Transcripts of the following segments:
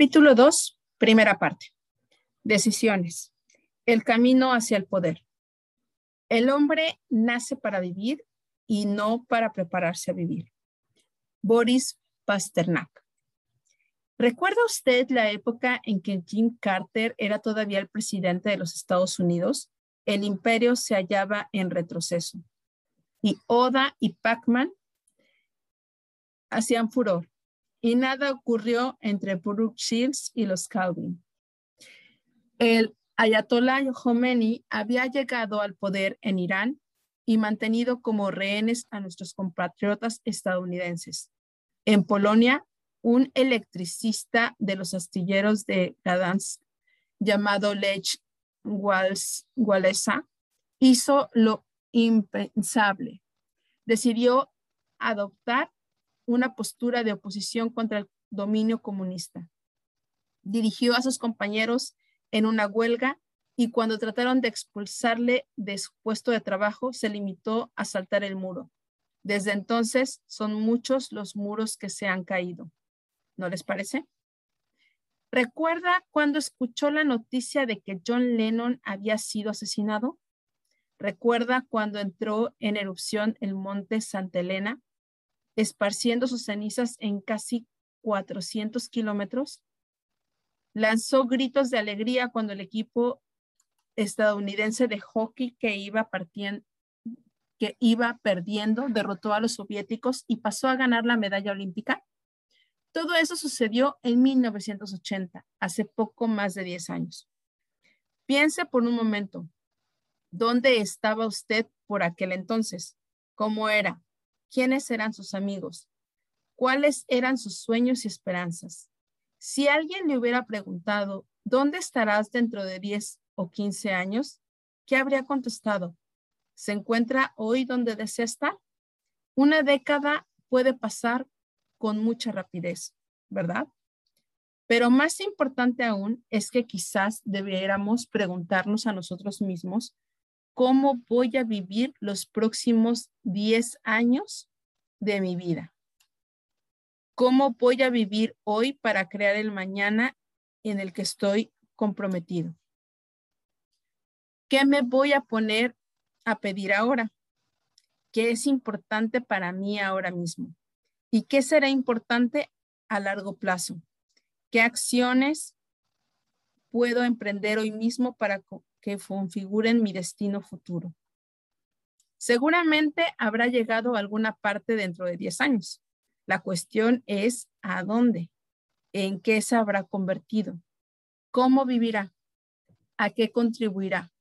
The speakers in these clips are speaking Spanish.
Capítulo 2, primera parte. Decisiones. El camino hacia el poder. El hombre nace para vivir y no para prepararse a vivir. Boris Pasternak. ¿Recuerda usted la época en que Jim Carter era todavía el presidente de los Estados Unidos? El imperio se hallaba en retroceso y Oda y Pacman hacían furor y nada ocurrió entre Brooke Shields y los Calvin. El Ayatollah Khomeini había llegado al poder en Irán y mantenido como rehenes a nuestros compatriotas estadounidenses. En Polonia, un electricista de los astilleros de Gdansk llamado Lech Walesa hizo lo impensable. Decidió adoptar una postura de oposición contra el dominio comunista. Dirigió a sus compañeros en una huelga y cuando trataron de expulsarle de su puesto de trabajo, se limitó a saltar el muro. Desde entonces son muchos los muros que se han caído. ¿No les parece? ¿Recuerda cuando escuchó la noticia de que John Lennon había sido asesinado? ¿Recuerda cuando entró en erupción el monte Santa Elena esparciendo sus cenizas en casi 400 kilómetros. Lanzó gritos de alegría cuando el equipo estadounidense de hockey que iba, que iba perdiendo derrotó a los soviéticos y pasó a ganar la medalla olímpica. Todo eso sucedió en 1980, hace poco más de 10 años. Piense por un momento, ¿dónde estaba usted por aquel entonces? ¿Cómo era? Quiénes eran sus amigos, cuáles eran sus sueños y esperanzas. Si alguien le hubiera preguntado, ¿dónde estarás dentro de 10 o 15 años? ¿Qué habría contestado? ¿Se encuentra hoy donde desea estar? Una década puede pasar con mucha rapidez, ¿verdad? Pero más importante aún es que quizás debiéramos preguntarnos a nosotros mismos cómo voy a vivir los próximos 10 años de mi vida. ¿Cómo voy a vivir hoy para crear el mañana en el que estoy comprometido? ¿Qué me voy a poner a pedir ahora? ¿Qué es importante para mí ahora mismo? ¿Y qué será importante a largo plazo? ¿Qué acciones puedo emprender hoy mismo para que configuren mi destino futuro. Seguramente habrá llegado a alguna parte dentro de 10 años. La cuestión es a dónde, en qué se habrá convertido, cómo vivirá, a qué contribuirá.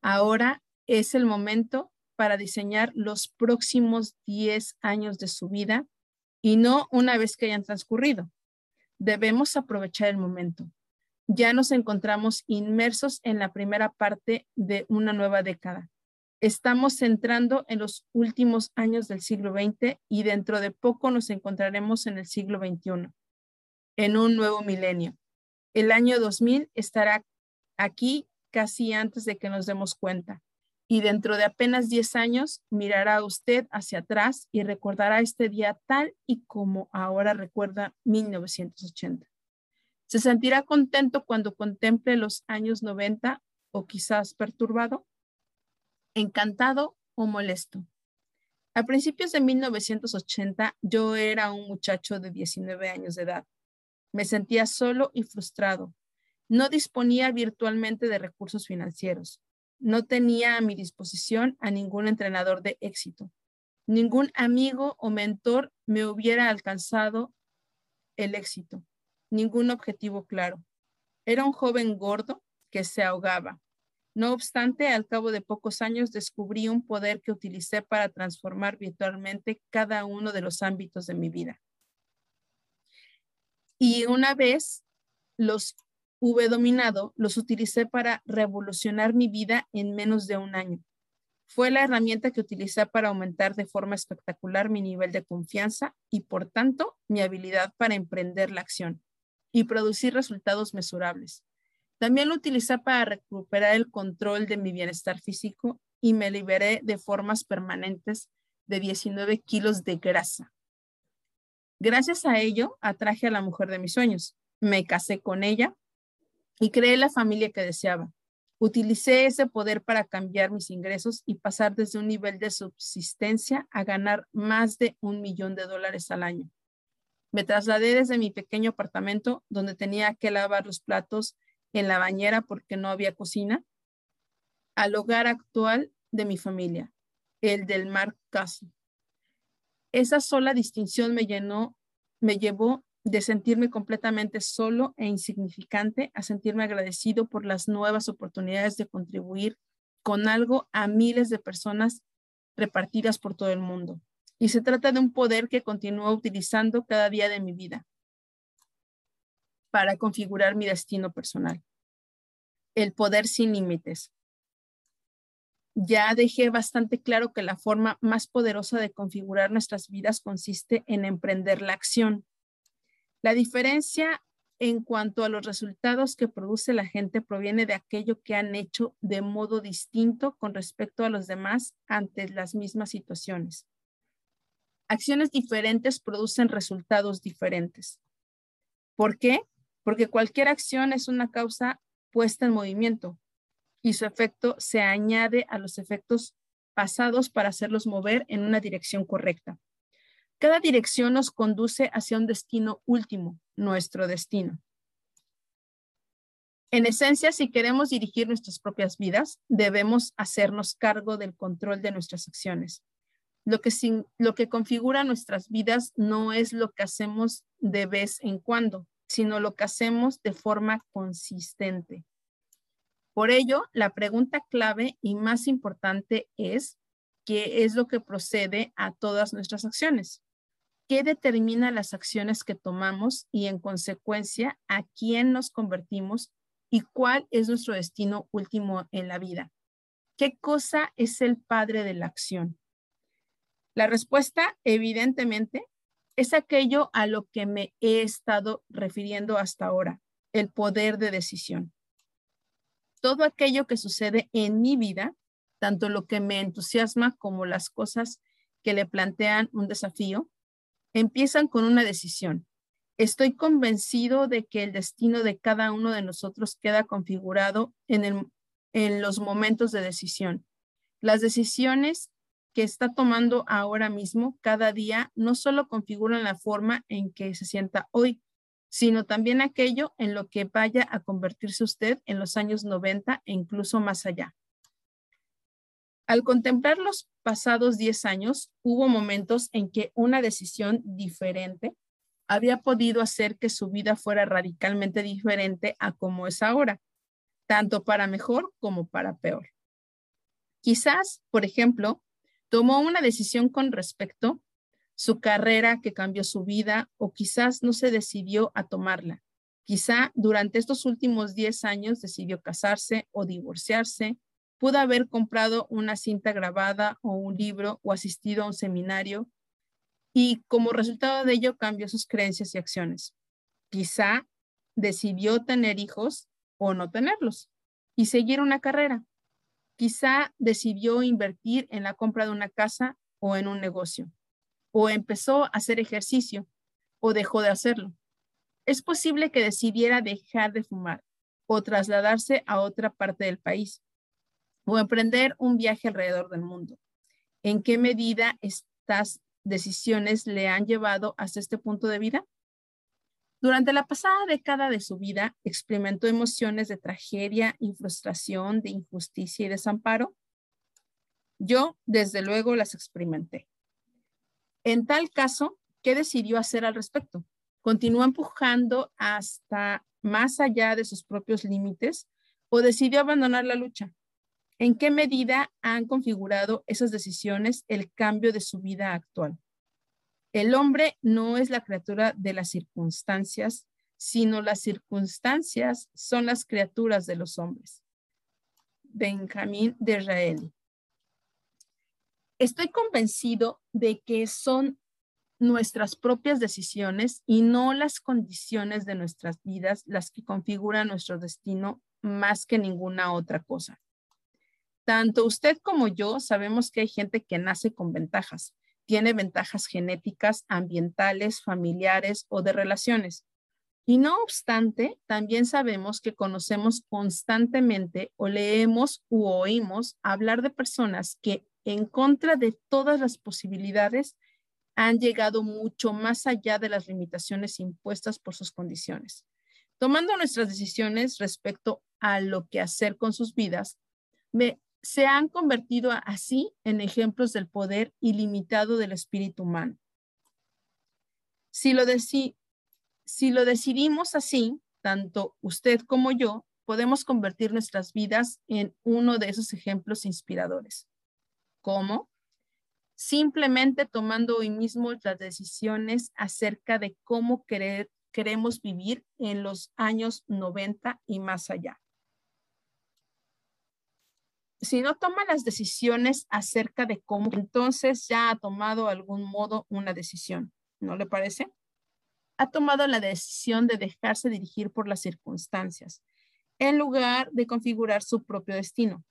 Ahora es el momento para diseñar los próximos 10 años de su vida y no una vez que hayan transcurrido. Debemos aprovechar el momento ya nos encontramos inmersos en la primera parte de una nueva década. Estamos entrando en los últimos años del siglo XX y dentro de poco nos encontraremos en el siglo XXI, en un nuevo milenio. El año 2000 estará aquí casi antes de que nos demos cuenta. Y dentro de apenas 10 años mirará usted hacia atrás y recordará este día tal y como ahora recuerda 1980. ¿Se sentirá contento cuando contemple los años 90 o quizás perturbado? ¿Encantado o molesto? A principios de 1980 yo era un muchacho de 19 años de edad. Me sentía solo y frustrado. No disponía virtualmente de recursos financieros. No tenía a mi disposición a ningún entrenador de éxito. Ningún amigo o mentor me hubiera alcanzado el éxito ningún objetivo claro. Era un joven gordo que se ahogaba. No obstante, al cabo de pocos años descubrí un poder que utilicé para transformar virtualmente cada uno de los ámbitos de mi vida. Y una vez los hube dominado, los utilicé para revolucionar mi vida en menos de un año. Fue la herramienta que utilicé para aumentar de forma espectacular mi nivel de confianza y, por tanto, mi habilidad para emprender la acción y producir resultados mesurables. También lo utilicé para recuperar el control de mi bienestar físico y me liberé de formas permanentes de 19 kilos de grasa. Gracias a ello, atraje a la mujer de mis sueños. me casé con ella y creé la familia que deseaba. Utilicé ese poder para cambiar mis ingresos y pasar desde un nivel de subsistencia a ganar más de un millón de dólares al año. Me trasladé desde mi pequeño apartamento donde tenía que lavar los platos en la bañera porque no había cocina, al hogar actual de mi familia, el del Mar Castle. Esa sola distinción me llenó, me llevó de sentirme completamente solo e insignificante a sentirme agradecido por las nuevas oportunidades de contribuir con algo a miles de personas repartidas por todo el mundo. Y se trata de un poder que continúo utilizando cada día de mi vida para configurar mi destino personal. El poder sin límites. Ya dejé bastante claro que la forma más poderosa de configurar nuestras vidas consiste en emprender la acción la diferencia en cuanto a los resultados que produce la gente proviene de aquello que han hecho de modo distinto con respecto a los demás ante las mismas situaciones. Acciones diferentes producen resultados diferentes. ¿Por qué? Porque cualquier acción es una causa puesta en movimiento y su efecto se añade a los efectos pasados para hacerlos mover en una dirección correcta. Cada dirección nos conduce hacia un destino último, nuestro destino. En esencia, si queremos dirigir nuestras propias vidas, debemos hacernos cargo del control de nuestras acciones. Lo que, lo que configura nuestras vidas no es lo que hacemos de vez en cuando, sino lo que hacemos de forma consistente. Por ello, la pregunta clave y más importante es, ¿qué es lo que procede a todas nuestras acciones? qué determina las acciones que tomamos y en consecuencia a quién nos convertimos y cuál es nuestro destino último en la vida. ¿Qué cosa es el padre de la acción? La respuesta, evidentemente, es aquello a lo que me he estado refiriendo hasta ahora, el poder de decisión. Todo aquello que sucede en mi vida, tanto lo que me entusiasma como las cosas que le plantean un desafío, empiezan con una decisión. Estoy convencido de que el destino de cada uno de nosotros queda configurado en, en los momentos de decisión. Las decisiones que está tomando ahora mismo, cada día, no solo configuran la forma en que se sienta hoy, sino también aquello en lo que vaya a convertirse usted en los años 90 e incluso más allá. Al contemplar los pasados 10 años, hubo momentos en que una decisión diferente había podido hacer que su vida fuera radicalmente diferente a como es ahora, tanto para mejor como para peor. Quizás, por ejemplo, tomó una decisión con respecto su carrera que cambió su vida o quizás no se decidió a tomarla. Quizá durante estos últimos 10 años decidió casarse o divorciarse Pudo haber comprado una cinta grabada o un libro o asistido a un seminario y como resultado de ello cambió sus creencias y acciones. Quizá decidió tener hijos o no tenerlos y seguir una carrera. Quizá decidió invertir en la compra de una casa o en un negocio. O empezó a hacer ejercicio o dejó de hacerlo. Es posible que decidiera dejar de fumar o trasladarse a otra parte del país o emprender un viaje alrededor del mundo. ¿En qué medida estas decisiones le han llevado hasta este punto de vida? Durante la pasada década de su vida, experimentó emociones de tragedia y frustración, de injusticia y desamparo. Yo, desde luego, las experimenté. En tal caso, ¿qué decidió hacer al respecto? ¿Continuó empujando hasta más allá de sus propios límites o decidió abandonar la lucha? ¿En qué medida han configurado esas decisiones el cambio de su vida actual? El hombre no es la criatura de las circunstancias, sino las circunstancias son las criaturas de los hombres. Benjamín de Israel. Estoy convencido de que son nuestras propias decisiones y no las condiciones de nuestras vidas las que configuran nuestro destino más que ninguna otra cosa. Tanto usted como yo sabemos que hay gente que nace con ventajas, tiene ventajas genéticas, ambientales, familiares o de relaciones. Y no obstante, también sabemos que conocemos constantemente o leemos u oímos hablar de personas que en contra de todas las posibilidades han llegado mucho más allá de las limitaciones impuestas por sus condiciones. Tomando nuestras decisiones respecto a lo que hacer con sus vidas, se han convertido así en ejemplos del poder ilimitado del espíritu humano. Si lo, si lo decidimos así, tanto usted como yo, podemos convertir nuestras vidas en uno de esos ejemplos inspiradores. ¿Cómo? Simplemente tomando hoy mismo las decisiones acerca de cómo queremos vivir en los años 90 y más allá. Si no toma las decisiones acerca de cómo, entonces ya ha tomado algún modo una decisión. ¿No le parece? ha tomado la decisión de dejarse dirigir por las circunstancias, en lugar de configurar su propio destino.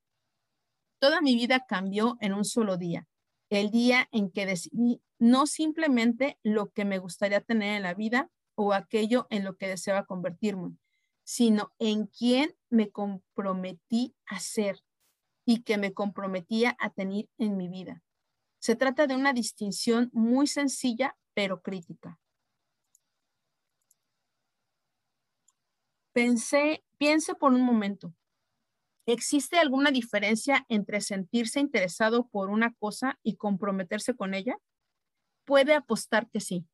Toda mi vida cambió en un solo día, el día en que decidí no simplemente lo que me gustaría tener en la vida o aquello en lo que deseaba convertirme, sino en quién me comprometí a ser y que me comprometía a tener en mi vida. Se trata de una distinción muy sencilla, pero crítica. Pensé, piense por un momento. ¿Existe alguna diferencia entre sentirse interesado por una cosa y comprometerse con ella? Puede apostar que sí.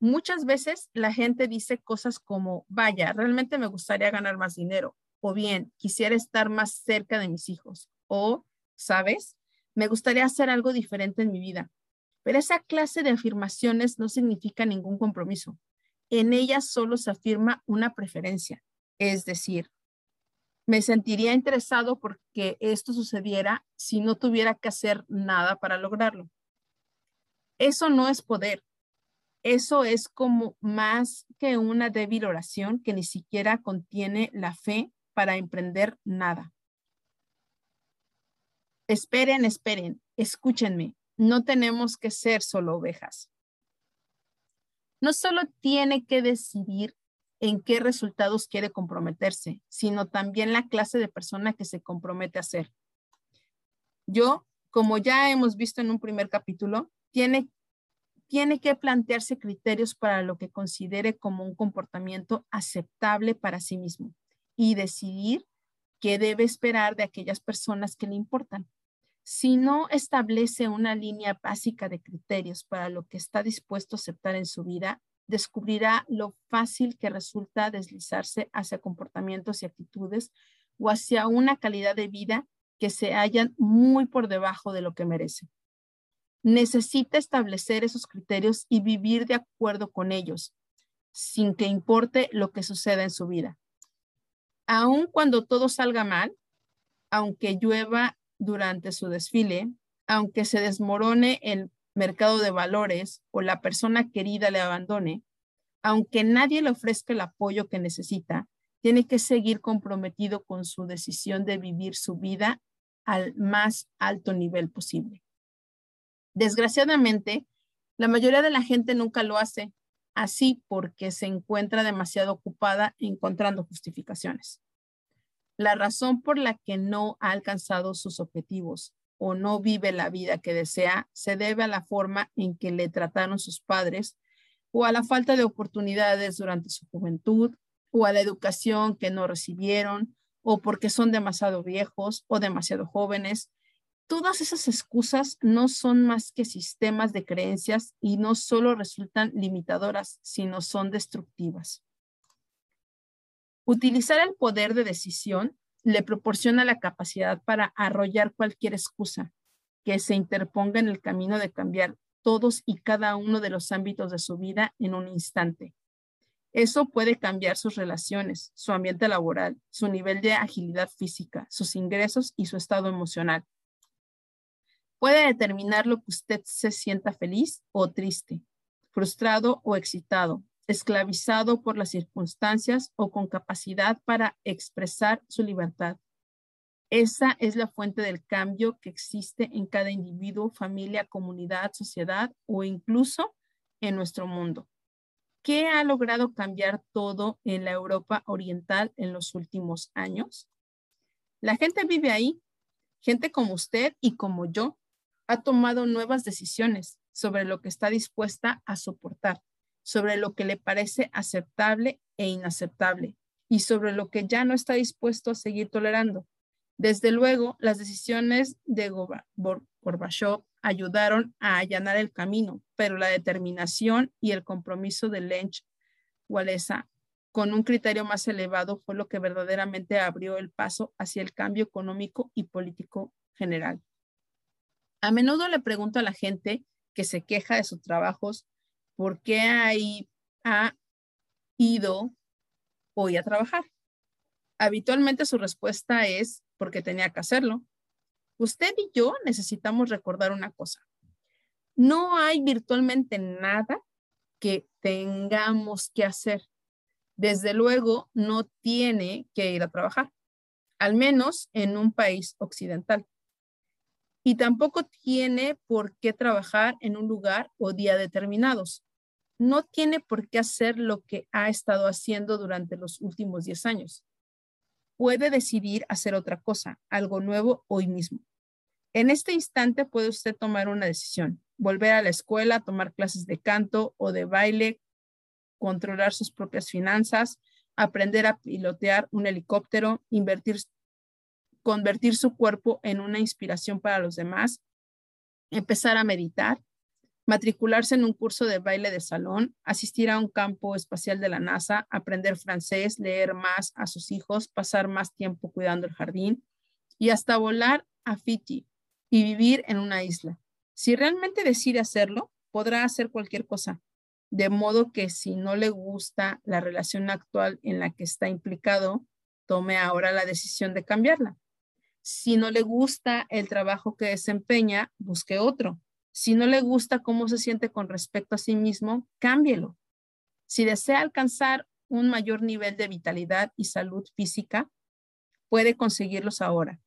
Muchas veces la gente dice cosas como, vaya, realmente me gustaría ganar más dinero, o bien, quisiera estar más cerca de mis hijos, o, ¿sabes? Me gustaría hacer algo diferente en mi vida. Pero esa clase de afirmaciones no significa ningún compromiso. En ellas solo se afirma una preferencia. Es decir, me sentiría interesado porque esto sucediera si no tuviera que hacer nada para lograrlo. Eso no es poder. Eso es como más que una débil oración que ni siquiera contiene la fe para emprender nada. Esperen, esperen, escúchenme. No tenemos que ser solo ovejas. No solo tiene que decidir en qué resultados quiere comprometerse, sino también la clase de persona que se compromete a ser. Yo, como ya hemos visto en un primer capítulo, tiene, tiene que plantearse criterios para lo que considere como un comportamiento aceptable para sí mismo y decidir qué debe esperar de aquellas personas que le importan. Si no establece una línea básica de criterios para lo que está dispuesto a aceptar en su vida, descubrirá lo fácil que resulta deslizarse hacia comportamientos y actitudes o hacia una calidad de vida que se hallan muy por debajo de lo que merece. Necesita establecer esos criterios y vivir de acuerdo con ellos, sin que importe lo que suceda en su vida. Aun cuando todo salga mal, aunque llueva durante su desfile, aunque se desmorone el mercado de valores o la persona querida le abandone, aunque nadie le ofrezca el apoyo que necesita, tiene que seguir comprometido con su decisión de vivir su vida al más alto nivel posible. Desgraciadamente, la mayoría de la gente nunca lo hace así porque se encuentra demasiado ocupada encontrando justificaciones. La razón por la que no ha alcanzado sus objetivos o no vive la vida que desea se debe a la forma en que le trataron sus padres o a la falta de oportunidades durante su juventud o a la educación que no recibieron o porque son demasiado viejos o demasiado jóvenes. Todas esas excusas no son más que sistemas de creencias y no solo resultan limitadoras, sino son destructivas. Utilizar el poder de decisión le proporciona la capacidad para arrollar cualquier excusa que se interponga en el camino de cambiar todos y cada uno de los ámbitos de su vida en un instante. Eso puede cambiar sus relaciones, su ambiente laboral, su nivel de agilidad física, sus ingresos y su estado emocional. Puede determinar lo que usted se sienta feliz o triste, frustrado o excitado, esclavizado por las circunstancias o con capacidad para expresar su libertad. Esa es la fuente del cambio que existe en cada individuo, familia, comunidad, sociedad o incluso en nuestro mundo. qué ha logrado cambiar todo en la Europa Oriental en los últimos años? La gente vive ahí, gente como usted y como yo, ha tomado nuevas decisiones sobre lo que está dispuesta a soportar, sobre lo que le parece aceptable e inaceptable y sobre lo que ya no está dispuesto a seguir tolerando. Desde luego, las decisiones de Gorbachev ayudaron a allanar el camino, pero la determinación y el compromiso de Lech Walesa con un criterio más elevado fue lo que verdaderamente abrió el paso hacia el cambio económico y político general. A menudo le pregunto a la gente que se queja de sus trabajos por qué ahí ha ido hoy a trabajar. Habitualmente su respuesta es porque tenía que hacerlo. Usted y yo necesitamos recordar una cosa. No hay virtualmente nada que tengamos que hacer. Desde luego, no tiene que ir a trabajar, al menos en un país occidental. Y tampoco tiene por qué trabajar en un lugar o día determinados. No tiene por qué hacer lo que ha estado haciendo durante los últimos 10 años puede decidir hacer otra cosa, algo nuevo hoy mismo. En este instante puede usted tomar una decisión, volver a la escuela, tomar clases de canto o de baile, controlar sus propias finanzas, aprender a pilotear un helicóptero, invertir, convertir su cuerpo en una inspiración para los demás, empezar a meditar, matricularse en un curso de baile de salón, asistir a un campo espacial de la NASA, aprender francés, leer más a sus hijos, pasar más tiempo cuidando el jardín y hasta volar a Fiji y vivir en una isla. Si realmente decide hacerlo, podrá hacer cualquier cosa. De modo que si no le gusta la relación actual en la que está implicado, tome ahora la decisión de cambiarla. Si no le gusta el trabajo que desempeña, busque otro si no le gusta cómo se siente con respecto a sí mismo, cámbielo. Si desea alcanzar un mayor nivel de vitalidad y salud física, puede conseguirlos ahora.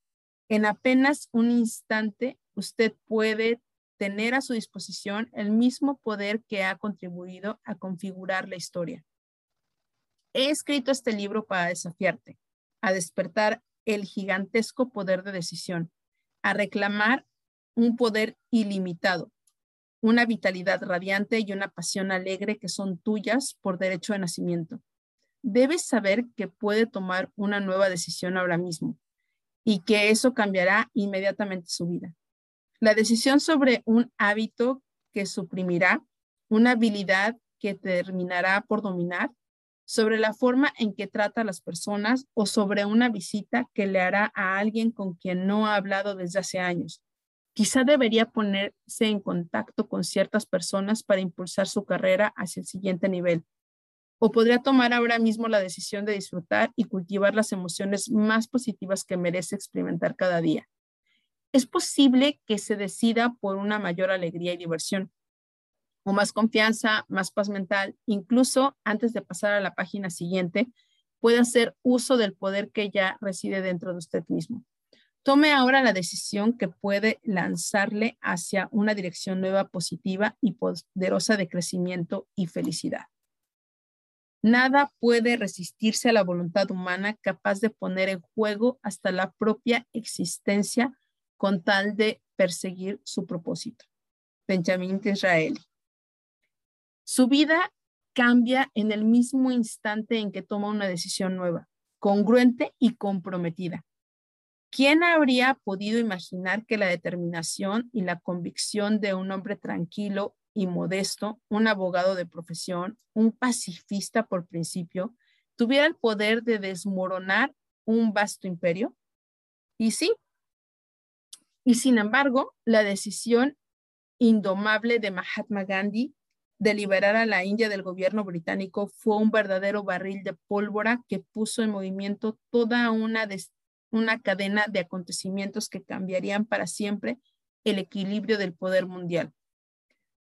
En apenas un instante, usted puede tener a su disposición el mismo poder que ha contribuido a configurar la historia. He escrito este libro para desafiarte, a despertar el gigantesco poder de decisión, a reclamar un poder ilimitado, una vitalidad radiante y una pasión alegre que son tuyas por derecho de nacimiento. Debes saber que puede tomar una nueva decisión ahora mismo y que eso cambiará inmediatamente su vida. La decisión sobre un hábito que suprimirá, una habilidad que terminará por dominar, sobre la forma en que trata a las personas o sobre una visita que le hará a alguien con quien no ha hablado desde hace años Quizá debería ponerse en contacto con ciertas personas para impulsar su carrera hacia el siguiente nivel. O podría tomar ahora mismo la decisión de disfrutar y cultivar las emociones más positivas que merece experimentar cada día. Es posible que se decida por una mayor alegría y diversión, o más confianza, más paz mental, incluso antes de pasar a la página siguiente, puede hacer uso del poder que ya reside dentro de usted mismo. Tome ahora la decisión que puede lanzarle hacia una dirección nueva, positiva y poderosa de crecimiento y felicidad. Nada puede resistirse a la voluntad humana capaz de poner en juego hasta la propia existencia con tal de perseguir su propósito. Benjamín Disraeli. Su vida cambia en el mismo instante en que toma una decisión nueva, congruente y comprometida. ¿Quién habría podido imaginar que la determinación y la convicción de un hombre tranquilo y modesto, un abogado de profesión, un pacifista por principio, tuviera el poder de desmoronar un vasto imperio? Y sí. Y sin embargo, la decisión indomable de Mahatma Gandhi de liberar a la India del gobierno británico fue un verdadero barril de pólvora que puso en movimiento toda una una cadena de acontecimientos que cambiarían para siempre el equilibrio del poder mundial.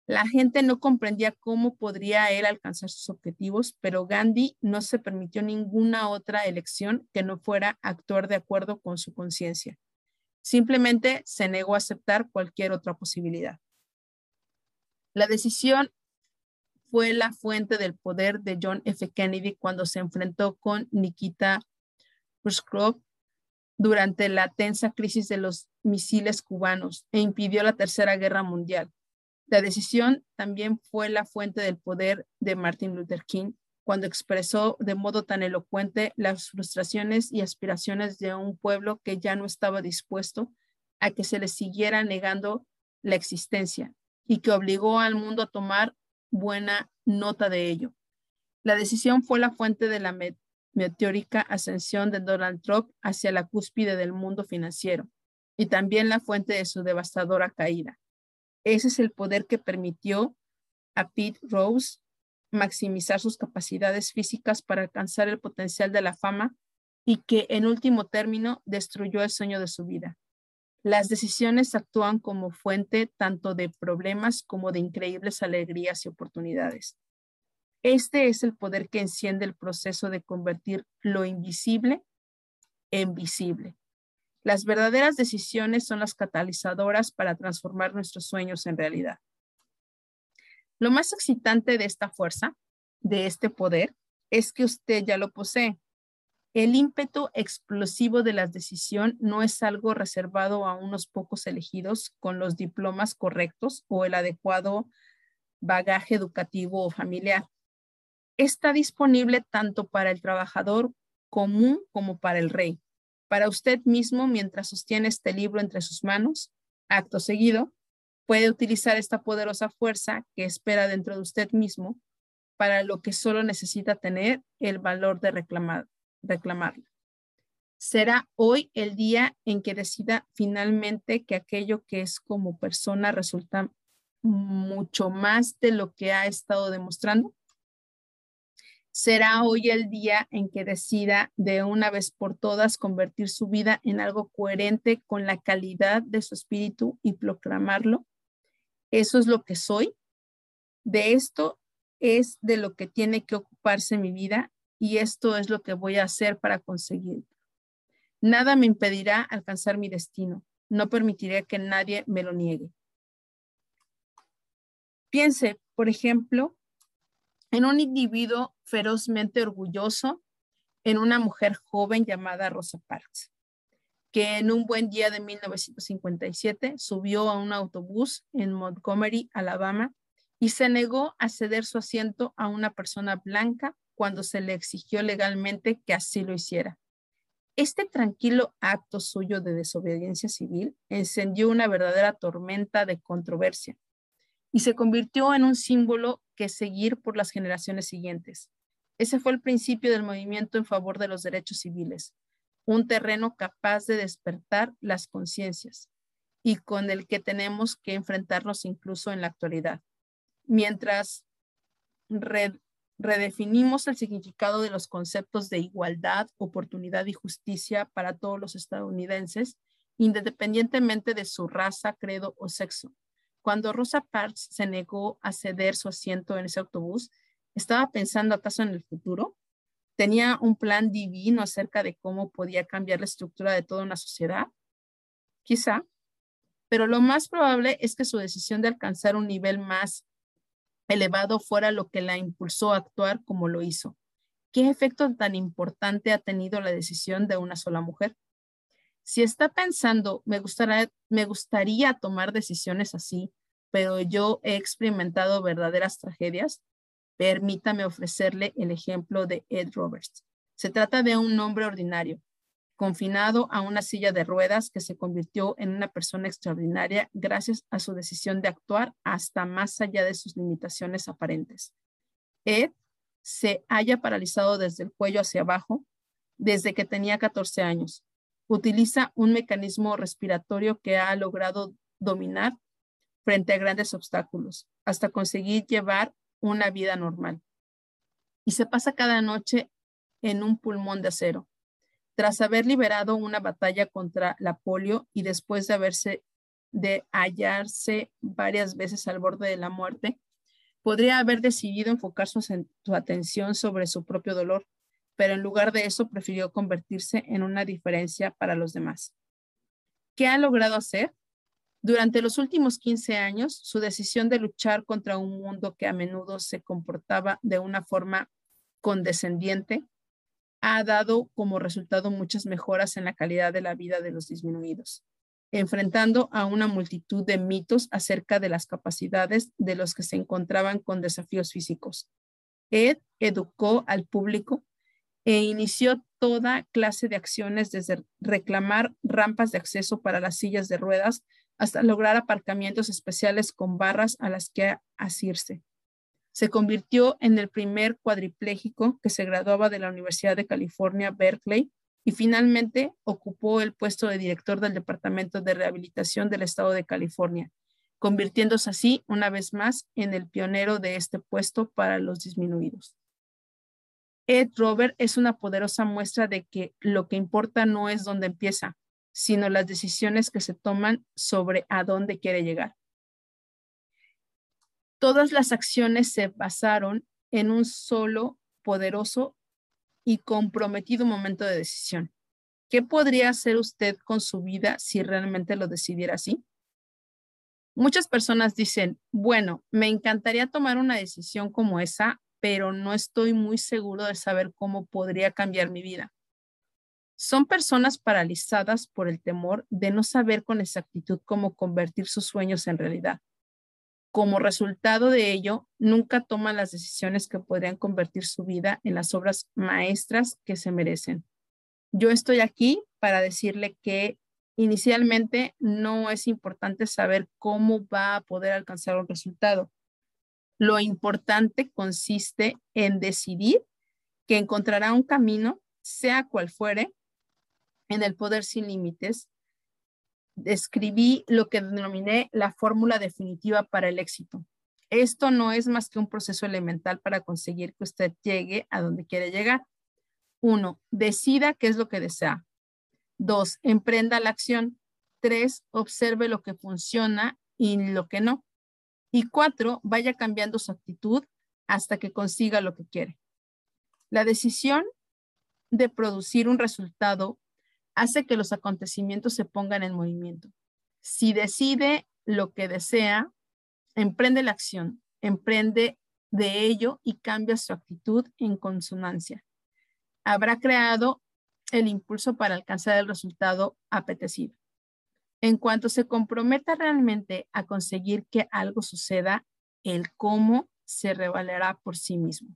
La gente no comprendía cómo podría él alcanzar sus objetivos, pero Gandhi no se permitió ninguna otra elección que no fuera actuar de acuerdo con su conciencia. Simplemente se negó a aceptar cualquier otra posibilidad. La decisión fue la fuente del poder de John F. Kennedy cuando se enfrentó con Nikita Khrushchev durante la tensa crisis de los misiles cubanos e impidió la Tercera Guerra Mundial. La decisión también fue la fuente del poder de Martin Luther King cuando expresó de modo tan elocuente las frustraciones y aspiraciones de un pueblo que ya no estaba dispuesto a que se le siguiera negando la existencia y que obligó al mundo a tomar buena nota de ello. La decisión fue la fuente de la meteórica ascensión de Donald Trump hacia la cúspide del mundo financiero y también la fuente de su devastadora caída. Ese es el poder que permitió a Pete Rose maximizar sus capacidades físicas para alcanzar el potencial de la fama y que en último término destruyó el sueño de su vida. Las decisiones actúan como fuente tanto de problemas como de increíbles alegrías y oportunidades. Este es el poder que enciende el proceso de convertir lo invisible en visible. Las verdaderas decisiones son las catalizadoras para transformar nuestros sueños en realidad. Lo más excitante de esta fuerza, de este poder, es que usted ya lo posee. El ímpetu explosivo de la decisión no es algo reservado a unos pocos elegidos con los diplomas correctos o el adecuado bagaje educativo o familiar. Está disponible tanto para el trabajador común como para el rey. Para usted mismo, mientras sostiene este libro entre sus manos, acto seguido, puede utilizar esta poderosa fuerza que espera dentro de usted mismo para lo que solo necesita tener el valor de reclamar, reclamarla. Será hoy el día en que decida finalmente que aquello que es como persona resulta mucho más de lo que ha estado demostrando. Será hoy el día en que decida de una vez por todas convertir su vida en algo coherente con la calidad de su espíritu y proclamarlo eso es lo que soy, de esto es de lo que tiene que ocuparse mi vida y esto es lo que voy a hacer para conseguirlo. Nada me impedirá alcanzar mi destino. No permitiré que nadie me lo niegue. Piense, por ejemplo, en un individuo ferozmente orgulloso, en una mujer joven llamada Rosa Parks que en un buen día de 1957 subió a un autobús en Montgomery, Alabama, y se negó a ceder su asiento a una persona blanca cuando se le exigió legalmente que así lo hiciera. Este tranquilo acto suyo de desobediencia civil encendió una verdadera tormenta de controversia y se convirtió en un símbolo que seguir por las generaciones siguientes. Ese fue el principio del movimiento en favor de los derechos civiles, un terreno capaz de despertar las conciencias y con el que tenemos que enfrentarnos incluso en la actualidad. Mientras redefinimos el significado de los conceptos de igualdad, oportunidad y justicia para todos los estadounidenses, independientemente de su raza, credo o sexo. Cuando Rosa Parks se negó a ceder su asiento en ese autobús, ¿estaba pensando acaso en el futuro? tenía un plan divino acerca de cómo podía cambiar la estructura de toda una sociedad? Quizá, pero lo más probable es que su decisión de alcanzar un nivel más elevado fuera lo que la impulsó a actuar como lo hizo. ¿Qué efecto tan importante ha tenido la decisión de una sola mujer? Si está pensando, me gustaría, me gustaría tomar decisiones así, pero yo he experimentado verdaderas tragedias, Permítame ofrecerle el ejemplo de Ed Roberts. Se trata de un hombre ordinario, confinado a una silla de ruedas que se convirtió en una persona extraordinaria gracias a su decisión de actuar hasta más allá de sus limitaciones aparentes. Ed se haya paralizado desde el cuello hacia abajo desde que tenía 14 años. Utiliza un mecanismo respiratorio que ha logrado dominar frente a grandes obstáculos hasta conseguir llevar una vida normal. Y se pasa cada noche en un pulmón de acero. Tras haber liberado una batalla contra la polio y después de haberse de hallarse varias veces al borde de la muerte, podría haber decidido enfocar su, su atención sobre su propio dolor, pero en lugar de eso prefirió convertirse en una diferencia para los demás. ¿Qué ha logrado hacer? Durante los últimos 15 años, su decisión de luchar contra un mundo que a menudo se comportaba de una forma condescendiente ha dado como resultado muchas mejoras en la calidad de la vida de los disminuidos, enfrentando a una multitud de mitos acerca de las capacidades de los que se encontraban con desafíos físicos. Ed educó al público e inició toda clase de acciones desde reclamar rampas de acceso para las sillas de ruedas hasta lograr aparcamientos especiales con barras a las que asirse. Se convirtió en el primer cuadripléjico que se graduaba de la Universidad de California, Berkeley, y finalmente ocupó el puesto de director del Departamento de Rehabilitación del Estado de California, convirtiéndose así una vez más en el pionero de este puesto para los disminuidos. Ed Robert es una poderosa muestra de que lo que importa no es dónde empieza, sino las decisiones que se toman sobre a dónde quiere llegar. Todas las acciones se basaron en un solo poderoso y comprometido momento de decisión. ¿Qué podría hacer usted con su vida si realmente lo decidiera así? Muchas personas dicen, bueno, me encantaría tomar una decisión como esa, pero no estoy muy seguro de saber cómo podría cambiar mi vida. Son personas paralizadas por el temor de no saber con exactitud cómo convertir sus sueños en realidad. Como resultado de ello, nunca toman las decisiones que podrían convertir su vida en las obras maestras que se merecen. Yo estoy aquí para decirle que inicialmente no es importante saber cómo va a poder alcanzar un resultado. Lo importante consiste en decidir que encontrará un camino, sea cual fuere, en el poder sin límites, describí lo que denominé la fórmula definitiva para el éxito. Esto no es más que un proceso elemental para conseguir que usted llegue a donde quiere llegar. Uno, decida qué es lo que desea. Dos, emprenda la acción. Tres, observe lo que funciona y lo que no. Y cuatro, vaya cambiando su actitud hasta que consiga lo que quiere. La decisión de producir un resultado hace que los acontecimientos se pongan en movimiento. Si decide lo que desea, emprende la acción, emprende de ello y cambia su actitud en consonancia. Habrá creado el impulso para alcanzar el resultado apetecido. En cuanto se comprometa realmente a conseguir que algo suceda, el cómo se revalerá por sí mismo.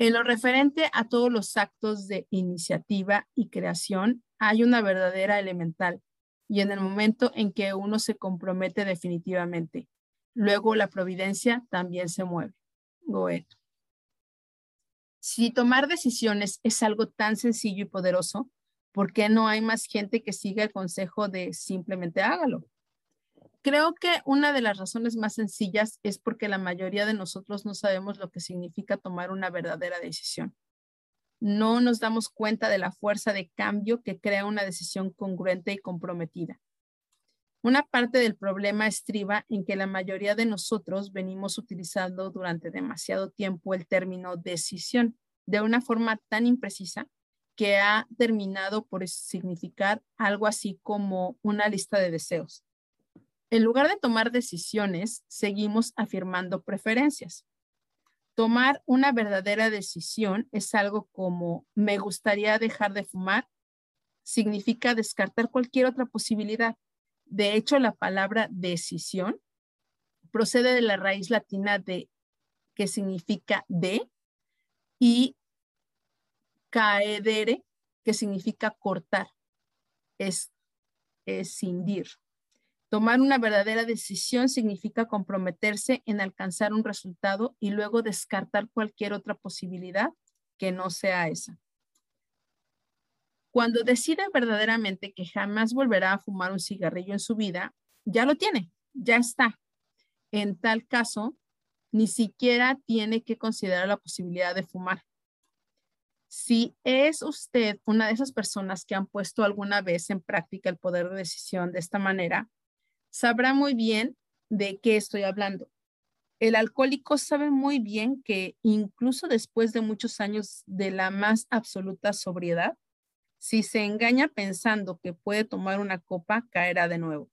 En lo referente a todos los actos de iniciativa y creación, hay una verdadera elemental y en el momento en que uno se compromete definitivamente, luego la providencia también se mueve. Goethe. Si tomar decisiones es algo tan sencillo y poderoso, ¿por qué no hay más gente que siga el consejo de simplemente hágalo? Creo que una de las razones más sencillas es porque la mayoría de nosotros no sabemos lo que significa tomar una verdadera decisión. No nos damos cuenta de la fuerza de cambio que crea una decisión congruente y comprometida. Una parte del problema estriba en que la mayoría de nosotros venimos utilizando durante demasiado tiempo el término decisión de una forma tan imprecisa que ha terminado por significar algo así como una lista de deseos en lugar de tomar decisiones, seguimos afirmando preferencias. Tomar una verdadera decisión es algo como me gustaría dejar de fumar, significa descartar cualquier otra posibilidad. De hecho, la palabra decisión procede de la raíz latina de que significa de y caedere, que significa cortar, es escindir. Tomar una verdadera decisión significa comprometerse en alcanzar un resultado y luego descartar cualquier otra posibilidad que no sea esa. Cuando decide verdaderamente que jamás volverá a fumar un cigarrillo en su vida, ya lo tiene, ya está. En tal caso, ni siquiera tiene que considerar la posibilidad de fumar. Si es usted una de esas personas que han puesto alguna vez en práctica el poder de decisión de esta manera, sabrá muy bien de qué estoy hablando. El alcohólico sabe muy bien que incluso después de muchos años de la más absoluta sobriedad, si se engaña pensando que puede tomar una copa, caerá de nuevo.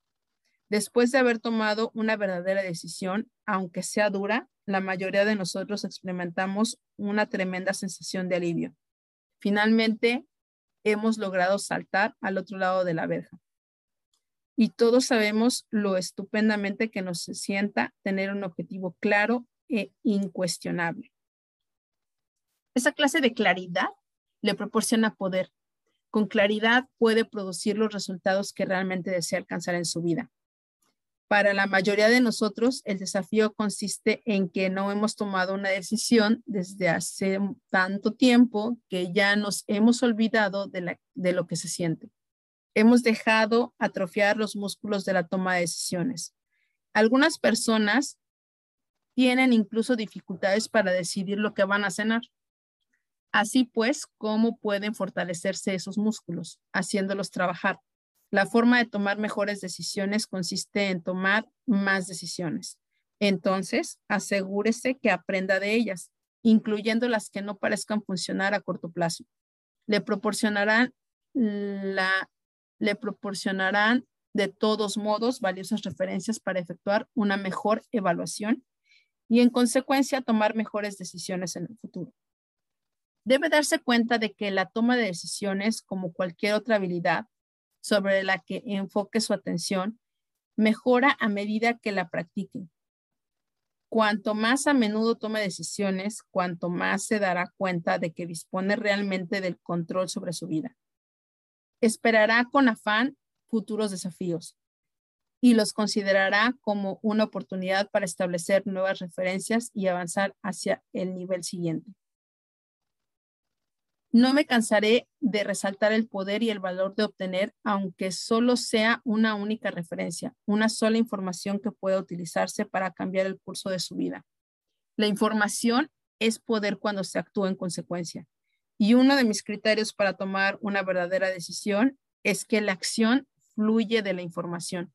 Después de haber tomado una verdadera decisión, aunque sea dura, la mayoría de nosotros experimentamos una tremenda sensación de alivio. Finalmente, hemos logrado saltar al otro lado de la verja. Y todos sabemos lo estupendamente que nos sienta tener un objetivo claro e incuestionable. Esa clase de claridad le proporciona poder. Con claridad puede producir los resultados que realmente desea alcanzar en su vida. Para la mayoría de nosotros, el desafío consiste en que no hemos tomado una decisión desde hace tanto tiempo que ya nos hemos olvidado de, de lo que se siente. Hemos dejado atrofiar los músculos de la toma de decisiones. Algunas personas tienen incluso dificultades para decidir lo que van a cenar. Así pues, ¿cómo pueden fortalecerse esos músculos? Haciéndolos trabajar. La forma de tomar mejores decisiones consiste en tomar más decisiones. Entonces, asegúrese que aprenda de ellas, incluyendo las que no parezcan funcionar a corto plazo. Le proporcionarán la le proporcionarán de todos modos valiosas referencias para efectuar una mejor evaluación y en consecuencia tomar mejores decisiones en el futuro. Debe darse cuenta de que la toma de decisiones, como cualquier otra habilidad, sobre la que enfoque su atención mejora a medida que la practique. Cuanto más a menudo tome decisiones, cuanto más se dará cuenta de que dispone realmente del control sobre su vida. Esperará con afán futuros desafíos y los considerará como una oportunidad para establecer nuevas referencias y avanzar hacia el nivel siguiente. No me cansaré de resaltar el poder y el valor de obtener, aunque solo sea una única referencia, una sola información que pueda utilizarse para cambiar el curso de su vida. La información es poder cuando se actúa en consecuencia. Y uno de mis criterios para tomar una verdadera decisión es que la acción fluye de la información.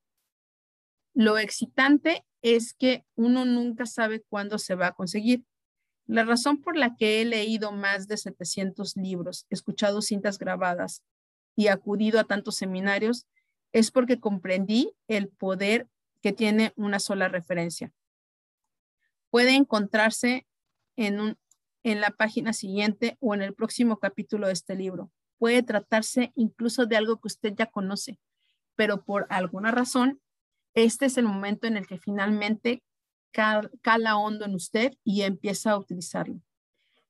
Lo excitante es que uno nunca sabe cuándo se va a conseguir. La razón por la que he leído más de 700 libros, escuchado cintas grabadas y acudido a tantos seminarios es porque comprendí el poder que tiene una sola referencia. Puede encontrarse en, un, en la página siguiente o en el próximo capítulo de este libro. Puede tratarse incluso de algo que usted ya conoce, pero por alguna razón, este es el momento en el que finalmente cala hondo en usted y empieza a utilizarlo.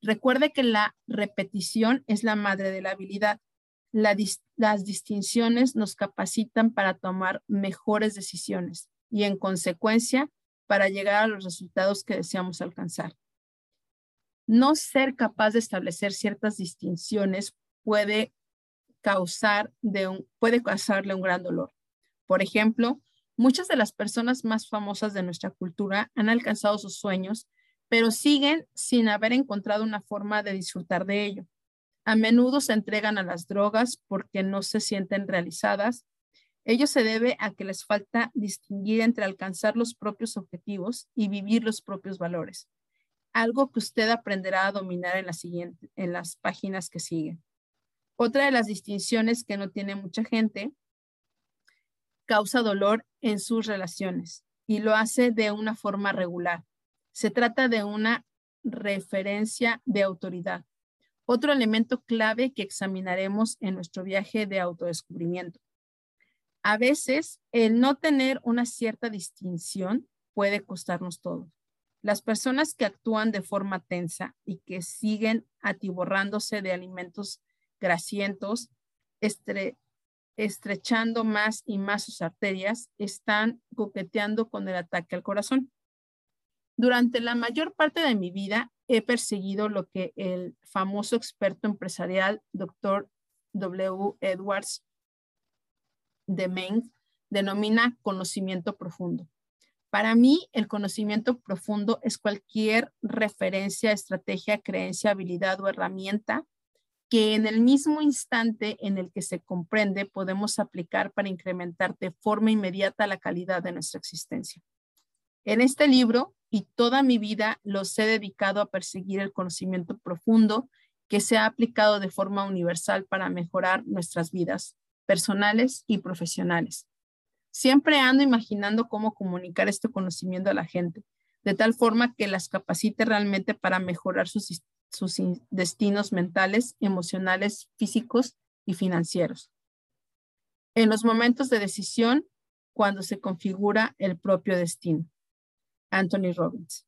Recuerde que la repetición es la madre de la habilidad. las distinciones nos capacitan para tomar mejores decisiones y en consecuencia para llegar a los resultados que deseamos alcanzar. No ser capaz de establecer ciertas distinciones puede causar puede causarle un gran dolor. Por ejemplo, Muchas de las personas más famosas de nuestra cultura han alcanzado sus sueños, pero siguen sin haber encontrado una forma de disfrutar de ello. A menudo se entregan a las drogas porque no se sienten realizadas. Ello se debe a que les falta distinguir entre alcanzar los propios objetivos y vivir los propios valores, algo que usted aprenderá a dominar en, la siguiente, en las páginas que siguen. Otra de las distinciones que no tiene mucha gente causa dolor en sus relaciones y lo hace de una forma regular. Se trata de una referencia de autoridad. Otro elemento clave que examinaremos en nuestro viaje de autodescubrimiento. A veces, el no tener una cierta distinción puede costarnos todo. Las personas que actúan de forma tensa y que siguen atiborrándose de alimentos grasientos, estre estrechando más y más sus arterias, están coqueteando con el ataque al corazón. Durante la mayor parte de mi vida he perseguido lo que el famoso experto empresarial Dr. W. Edwards de Maine denomina conocimiento profundo. Para mí, el conocimiento profundo es cualquier referencia, estrategia, creencia, habilidad o herramienta que en el mismo instante en el que se comprende podemos aplicar para incrementar de forma inmediata la calidad de nuestra existencia. En este libro y toda mi vida los he dedicado a perseguir el conocimiento profundo que se ha aplicado de forma universal para mejorar nuestras vidas personales y profesionales. Siempre ando imaginando cómo comunicar este conocimiento a la gente, de tal forma que las capacite realmente para mejorar sus, destinos mentales, emocionales, físicos y financieros. En los momentos de decisión, cuando se configura el propio destino. Anthony Robbins.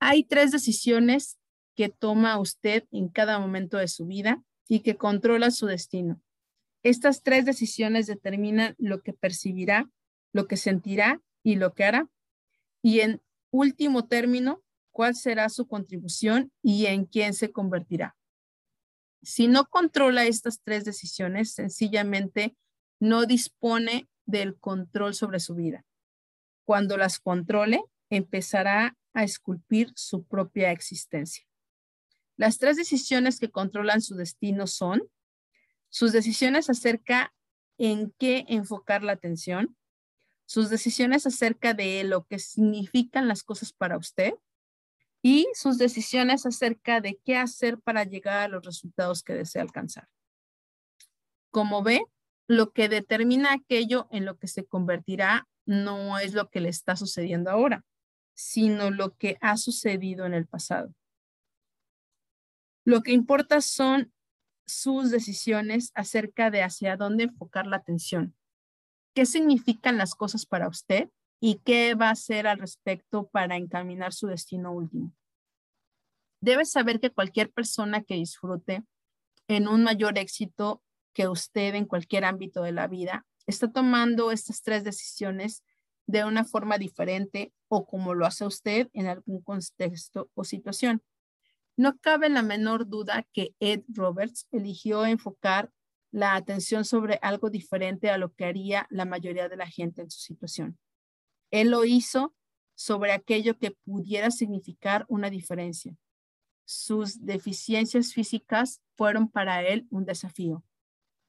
Hay tres decisiones que toma usted en cada momento de su vida y que controla su destino. Estas tres decisiones determinan lo que percibirá, lo que sentirá y lo que hará. Y en último término, cuál será su contribución y en quién se convertirá. Si no controla estas tres decisiones, sencillamente no dispone del control sobre su vida. Cuando las controle, empezará a esculpir su propia existencia. Las tres decisiones que controlan su destino son sus decisiones acerca en qué enfocar la atención, sus decisiones acerca de lo que significan las cosas para usted y sus decisiones acerca de qué hacer para llegar a los resultados que desea alcanzar. Como ve, lo que determina aquello en lo que se convertirá no es lo que le está sucediendo ahora, sino lo que ha sucedido en el pasado. Lo que importa son sus decisiones acerca de hacia dónde enfocar la atención. ¿Qué significan las cosas para usted y qué va a hacer al respecto para encaminar su destino último? Debe saber que cualquier persona que disfrute en un mayor éxito que usted en cualquier ámbito de la vida está tomando estas tres decisiones de una forma diferente o como lo hace usted en algún contexto o situación. No cabe la menor duda que Ed Roberts eligió enfocar la atención sobre algo diferente a lo que haría la mayoría de la gente en su situación. Él lo hizo sobre aquello que pudiera significar una diferencia. Sus deficiencias físicas fueron para él un desafío.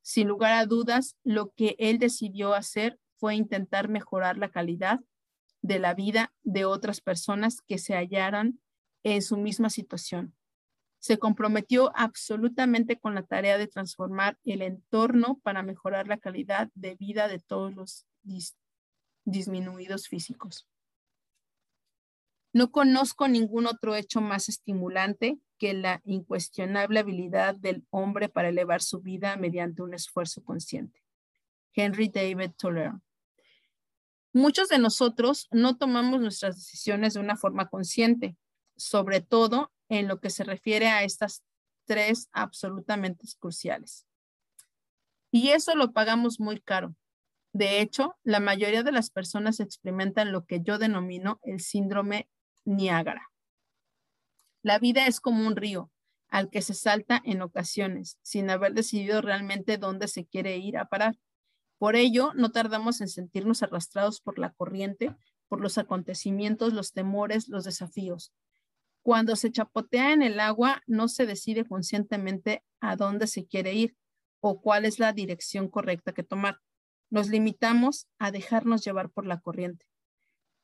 Sin lugar a dudas, lo que él decidió hacer fue intentar mejorar la calidad de la vida de otras personas que se hallaran en su misma situación se comprometió absolutamente con la tarea de transformar el entorno para mejorar la calidad de vida de todos los disminuidos físicos. No conozco ningún otro hecho más estimulante que la incuestionable habilidad del hombre para elevar su vida mediante un esfuerzo consciente. Henry David Thoreau. Muchos de nosotros no tomamos nuestras decisiones de una forma consciente, sobre todo en lo que se refiere a estas tres absolutamente cruciales. Y eso lo pagamos muy caro. De hecho, la mayoría de las personas experimentan lo que yo denomino el síndrome Niágara. La vida es como un río al que se salta en ocasiones, sin haber decidido realmente dónde se quiere ir a parar. Por ello, no tardamos en sentirnos arrastrados por la corriente, por los acontecimientos, los temores, los desafíos, cuando se chapotea en el agua, no se decide conscientemente a dónde se quiere ir o cuál es la dirección correcta que tomar. Nos limitamos a dejarnos llevar por la corriente.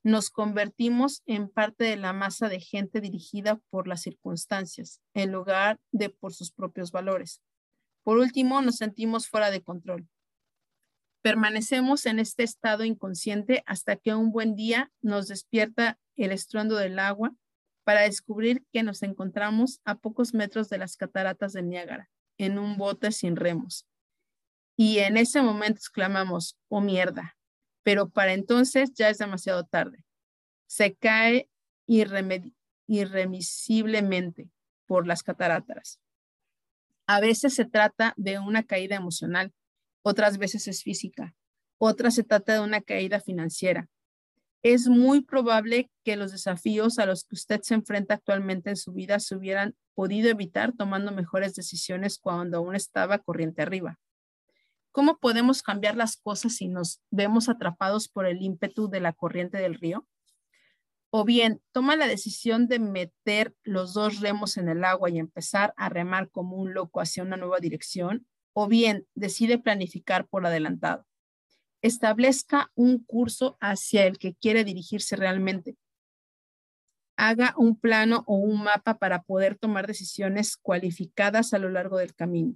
Nos convertimos en parte de la masa de gente dirigida por las circunstancias, en lugar de por sus propios valores. Por último, nos sentimos fuera de control. Permanecemos en este estado inconsciente hasta que un buen día nos despierta el estruendo del agua para descubrir que nos encontramos a pocos metros de las cataratas de Niágara, en un bote sin remos. Y en ese momento exclamamos, oh mierda, pero para entonces ya es demasiado tarde. Se cae irremisiblemente por las cataratas. A veces se trata de una caída emocional, otras veces es física, otras se trata de una caída financiera, es muy probable que los desafíos a los que usted se enfrenta actualmente en su vida se hubieran podido evitar tomando mejores decisiones cuando aún estaba corriente arriba. ¿Cómo podemos cambiar las cosas si nos vemos atrapados por el ímpetu de la corriente del río? O bien, toma la decisión de meter los dos remos en el agua y empezar a remar como un loco hacia una nueva dirección, o bien decide planificar por adelantado establezca un curso hacia el que quiere dirigirse realmente. Haga un plano o un mapa para poder tomar decisiones cualificadas a lo largo del camino.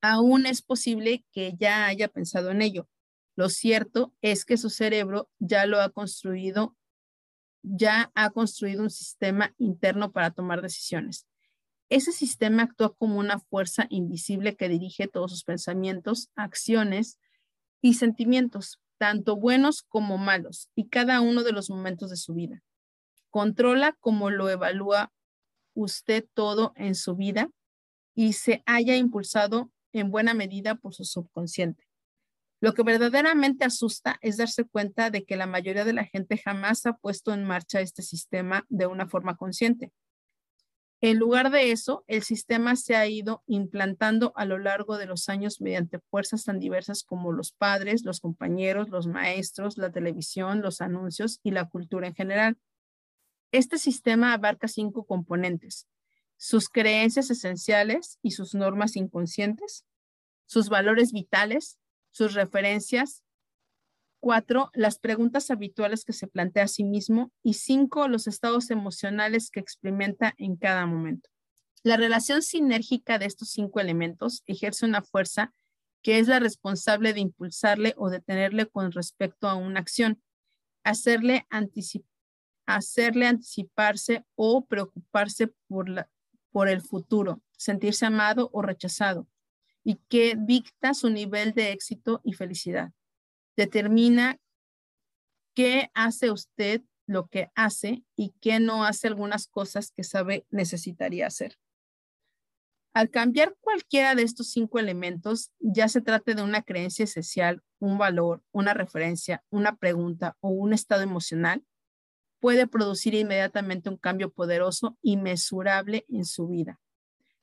Aún es posible que ya haya pensado en ello, Lo cierto es que su cerebro ya lo ha construido, ya ha construido un sistema interno para tomar decisiones. Ese sistema actúa como una fuerza invisible que dirige todos sus pensamientos, acciones y sentimientos, tanto buenos como malos, y cada uno de los momentos de su vida. Controla cómo lo evalúa usted todo en su vida y se haya impulsado en buena medida por su subconsciente. Lo que verdaderamente asusta es darse cuenta de que la mayoría de la gente jamás ha puesto en marcha este sistema de una forma consciente. En lugar de eso, el sistema se ha ido implantando a lo largo de los años mediante fuerzas tan diversas como los padres, los compañeros, los maestros, la televisión, los anuncios y la cultura en general. Este sistema abarca cinco componentes, sus creencias esenciales y sus normas inconscientes, sus valores vitales, sus referencias. Cuatro, las preguntas habituales que se plantea a sí mismo. Y cinco, los estados emocionales que experimenta en cada momento. La relación sinérgica de estos cinco elementos ejerce una fuerza que es la responsable de impulsarle o detenerle con respecto a una acción, hacerle, hacerle anticiparse o preocuparse por, la, por el futuro, sentirse amado o rechazado, y que dicta su nivel de éxito y felicidad. Determina qué hace usted lo que hace y qué no hace algunas cosas que sabe necesitaría hacer. Al cambiar cualquiera de estos cinco elementos, ya se trate de una creencia esencial, un valor, una referencia, una pregunta o un estado emocional, puede producir inmediatamente un cambio poderoso y mesurable en su vida.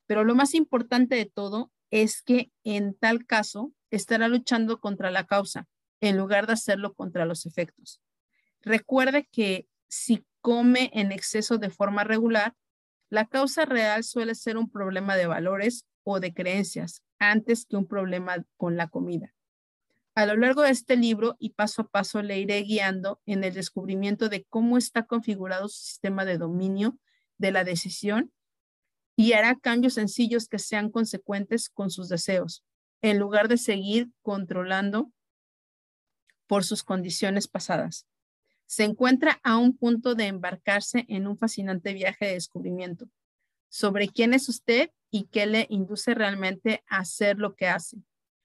Pero lo más importante de todo es que en tal caso estará luchando contra la causa en lugar de hacerlo contra los efectos. Recuerde que si come en exceso de forma regular, la causa real suele ser un problema de valores o de creencias antes que un problema con la comida. A lo largo de este libro y paso a paso le iré guiando en el descubrimiento de cómo está configurado su sistema de dominio de la decisión y hará cambios sencillos que sean consecuentes con sus deseos, en lugar de seguir controlando por sus condiciones pasadas. Se encuentra a un punto de embarcarse en un fascinante viaje de descubrimiento sobre quién es usted y qué le induce realmente a hacer lo que hace.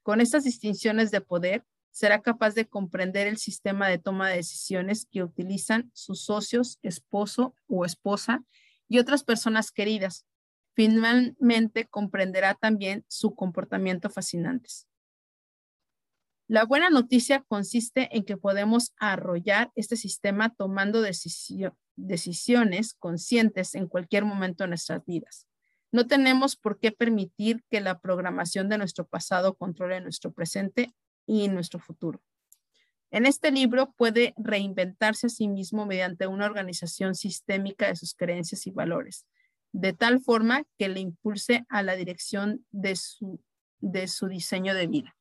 Con estas distinciones de poder, será capaz de comprender el sistema de toma de decisiones que utilizan sus socios, esposo o esposa y otras personas queridas finalmente comprenderá también su comportamiento fascinante. La buena noticia consiste en que podemos arrollar este sistema tomando decisiones conscientes en cualquier momento de nuestras vidas. No tenemos por qué permitir que la programación de nuestro pasado controle nuestro presente y nuestro futuro. En este libro puede reinventarse a sí mismo mediante una organización sistémica de sus creencias y valores de tal forma que le impulse a la dirección de su, diseño de vida.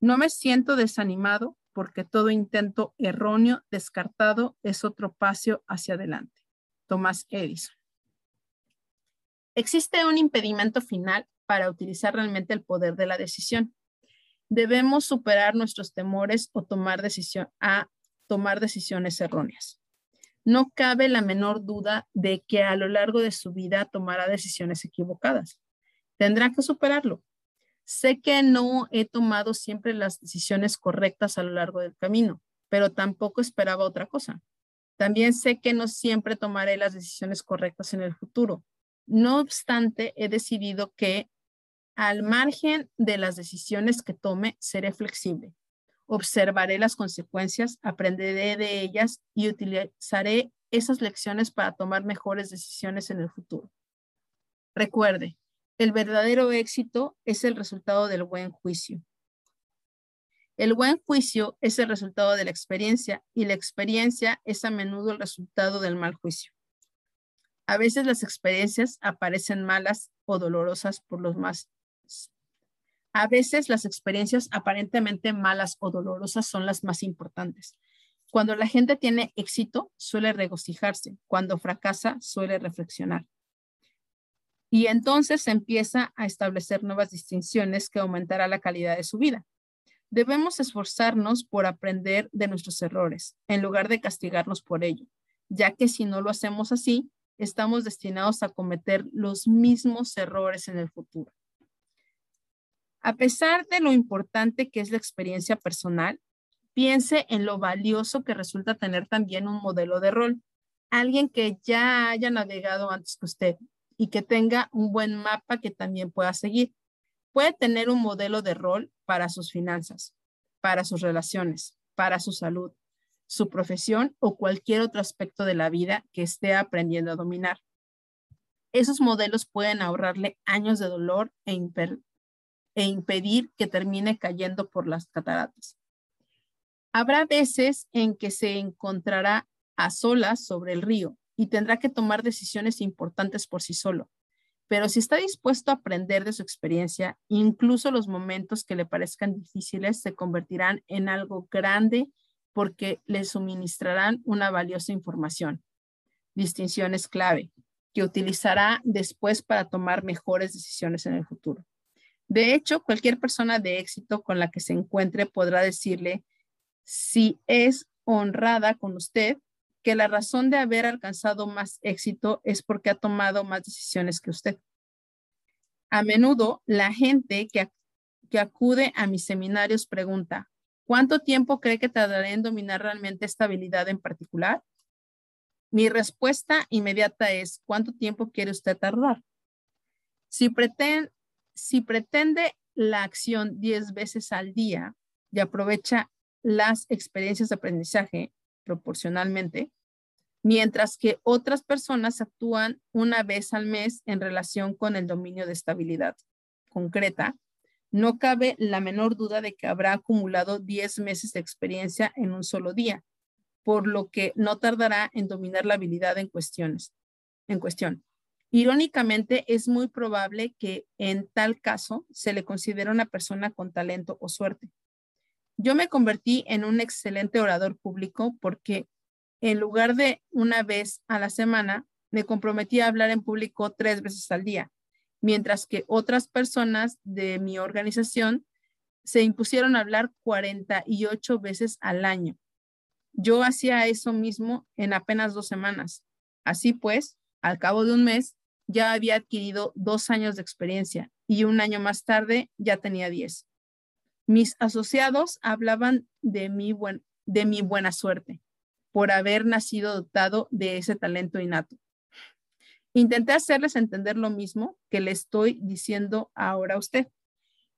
No me siento desanimado porque todo intento erróneo, descartado, es otro paso hacia adelante. Tomás Edison. Existe un impedimento final para utilizar realmente el poder de la decisión. Debemos superar nuestros temores o tomar decisión a tomar decisiones erróneas no cabe la menor duda de que a lo largo de su vida tomará decisiones equivocadas. Tendrá que superarlo. Sé que no he tomado siempre las decisiones correctas a lo largo del camino, pero tampoco esperaba otra cosa. También sé que no siempre tomaré las decisiones correctas en el futuro. No obstante, he decidido que al margen de las decisiones que tome, seré flexible observaré las consecuencias, aprenderé de ellas y utilizaré esas lecciones para tomar mejores decisiones en el futuro. Recuerde, el verdadero éxito es el resultado del buen juicio. El buen juicio es el resultado de la experiencia y la experiencia es a menudo el resultado del mal juicio. A veces las experiencias aparecen malas o dolorosas por los más a veces las experiencias aparentemente malas o dolorosas son las más importantes. Cuando la gente tiene éxito, suele regocijarse. Cuando fracasa, suele reflexionar. Y entonces empieza a establecer nuevas distinciones que aumentará la calidad de su vida. Debemos esforzarnos por aprender de nuestros errores, en lugar de castigarnos por ello, ya que si no lo hacemos así, estamos destinados a cometer los mismos errores en el futuro. A pesar de lo importante que es la experiencia personal, piense en lo valioso que resulta tener también un modelo de rol, alguien que ya haya navegado antes que usted y que tenga un buen mapa que también pueda seguir. Puede tener un modelo de rol para sus finanzas, para sus relaciones, para su salud, su profesión o cualquier otro aspecto de la vida que esté aprendiendo a dominar. Esos modelos pueden ahorrarle años de dolor e, e impedir que termine cayendo por las cataratas. Habrá veces en que se encontrará a solas sobre el río y tendrá que tomar decisiones importantes por sí solo. Pero si está dispuesto a aprender de su experiencia, incluso los momentos que le parezcan difíciles se convertirán en algo grande porque le suministrarán una valiosa información. Distinciones clave que utilizará después para tomar mejores decisiones en el futuro. De hecho, cualquier persona de éxito con la que se encuentre podrá decirle si es honrada con usted que la razón de haber alcanzado más éxito es porque ha tomado más decisiones que usted. A menudo la gente que, que acude a mis seminarios pregunta, ¿cuánto tiempo cree que tardaré en dominar realmente esta habilidad en particular? Mi respuesta inmediata es, ¿cuánto tiempo quiere usted tardar? Si, pretende, si pretende la acción 10 veces al día y aprovecha las experiencias de aprendizaje proporcionalmente, mientras que otras personas actúan una vez al mes en relación con el dominio de estabilidad concreta, no cabe la menor duda de que habrá acumulado 10 meses de experiencia en un solo día, por lo que no tardará en dominar la habilidad en cuestiones. En cuestión. Irónicamente, es muy probable que en tal caso se le considere una persona con talento o suerte. Yo me convertí en un excelente orador público porque en lugar de una vez a la semana, me comprometí a hablar en público tres veces al día, mientras que otras personas de mi organización se impusieron a hablar 48 veces al año. Yo hacía eso mismo en apenas dos semanas. Así pues, al cabo de un mes, ya había adquirido dos años de experiencia y un año más tarde ya tenía diez. Mis asociados hablaban de mi, de mi buena suerte por haber nacido dotado de ese talento innato. Intenté hacerles entender lo mismo que le estoy diciendo ahora a usted.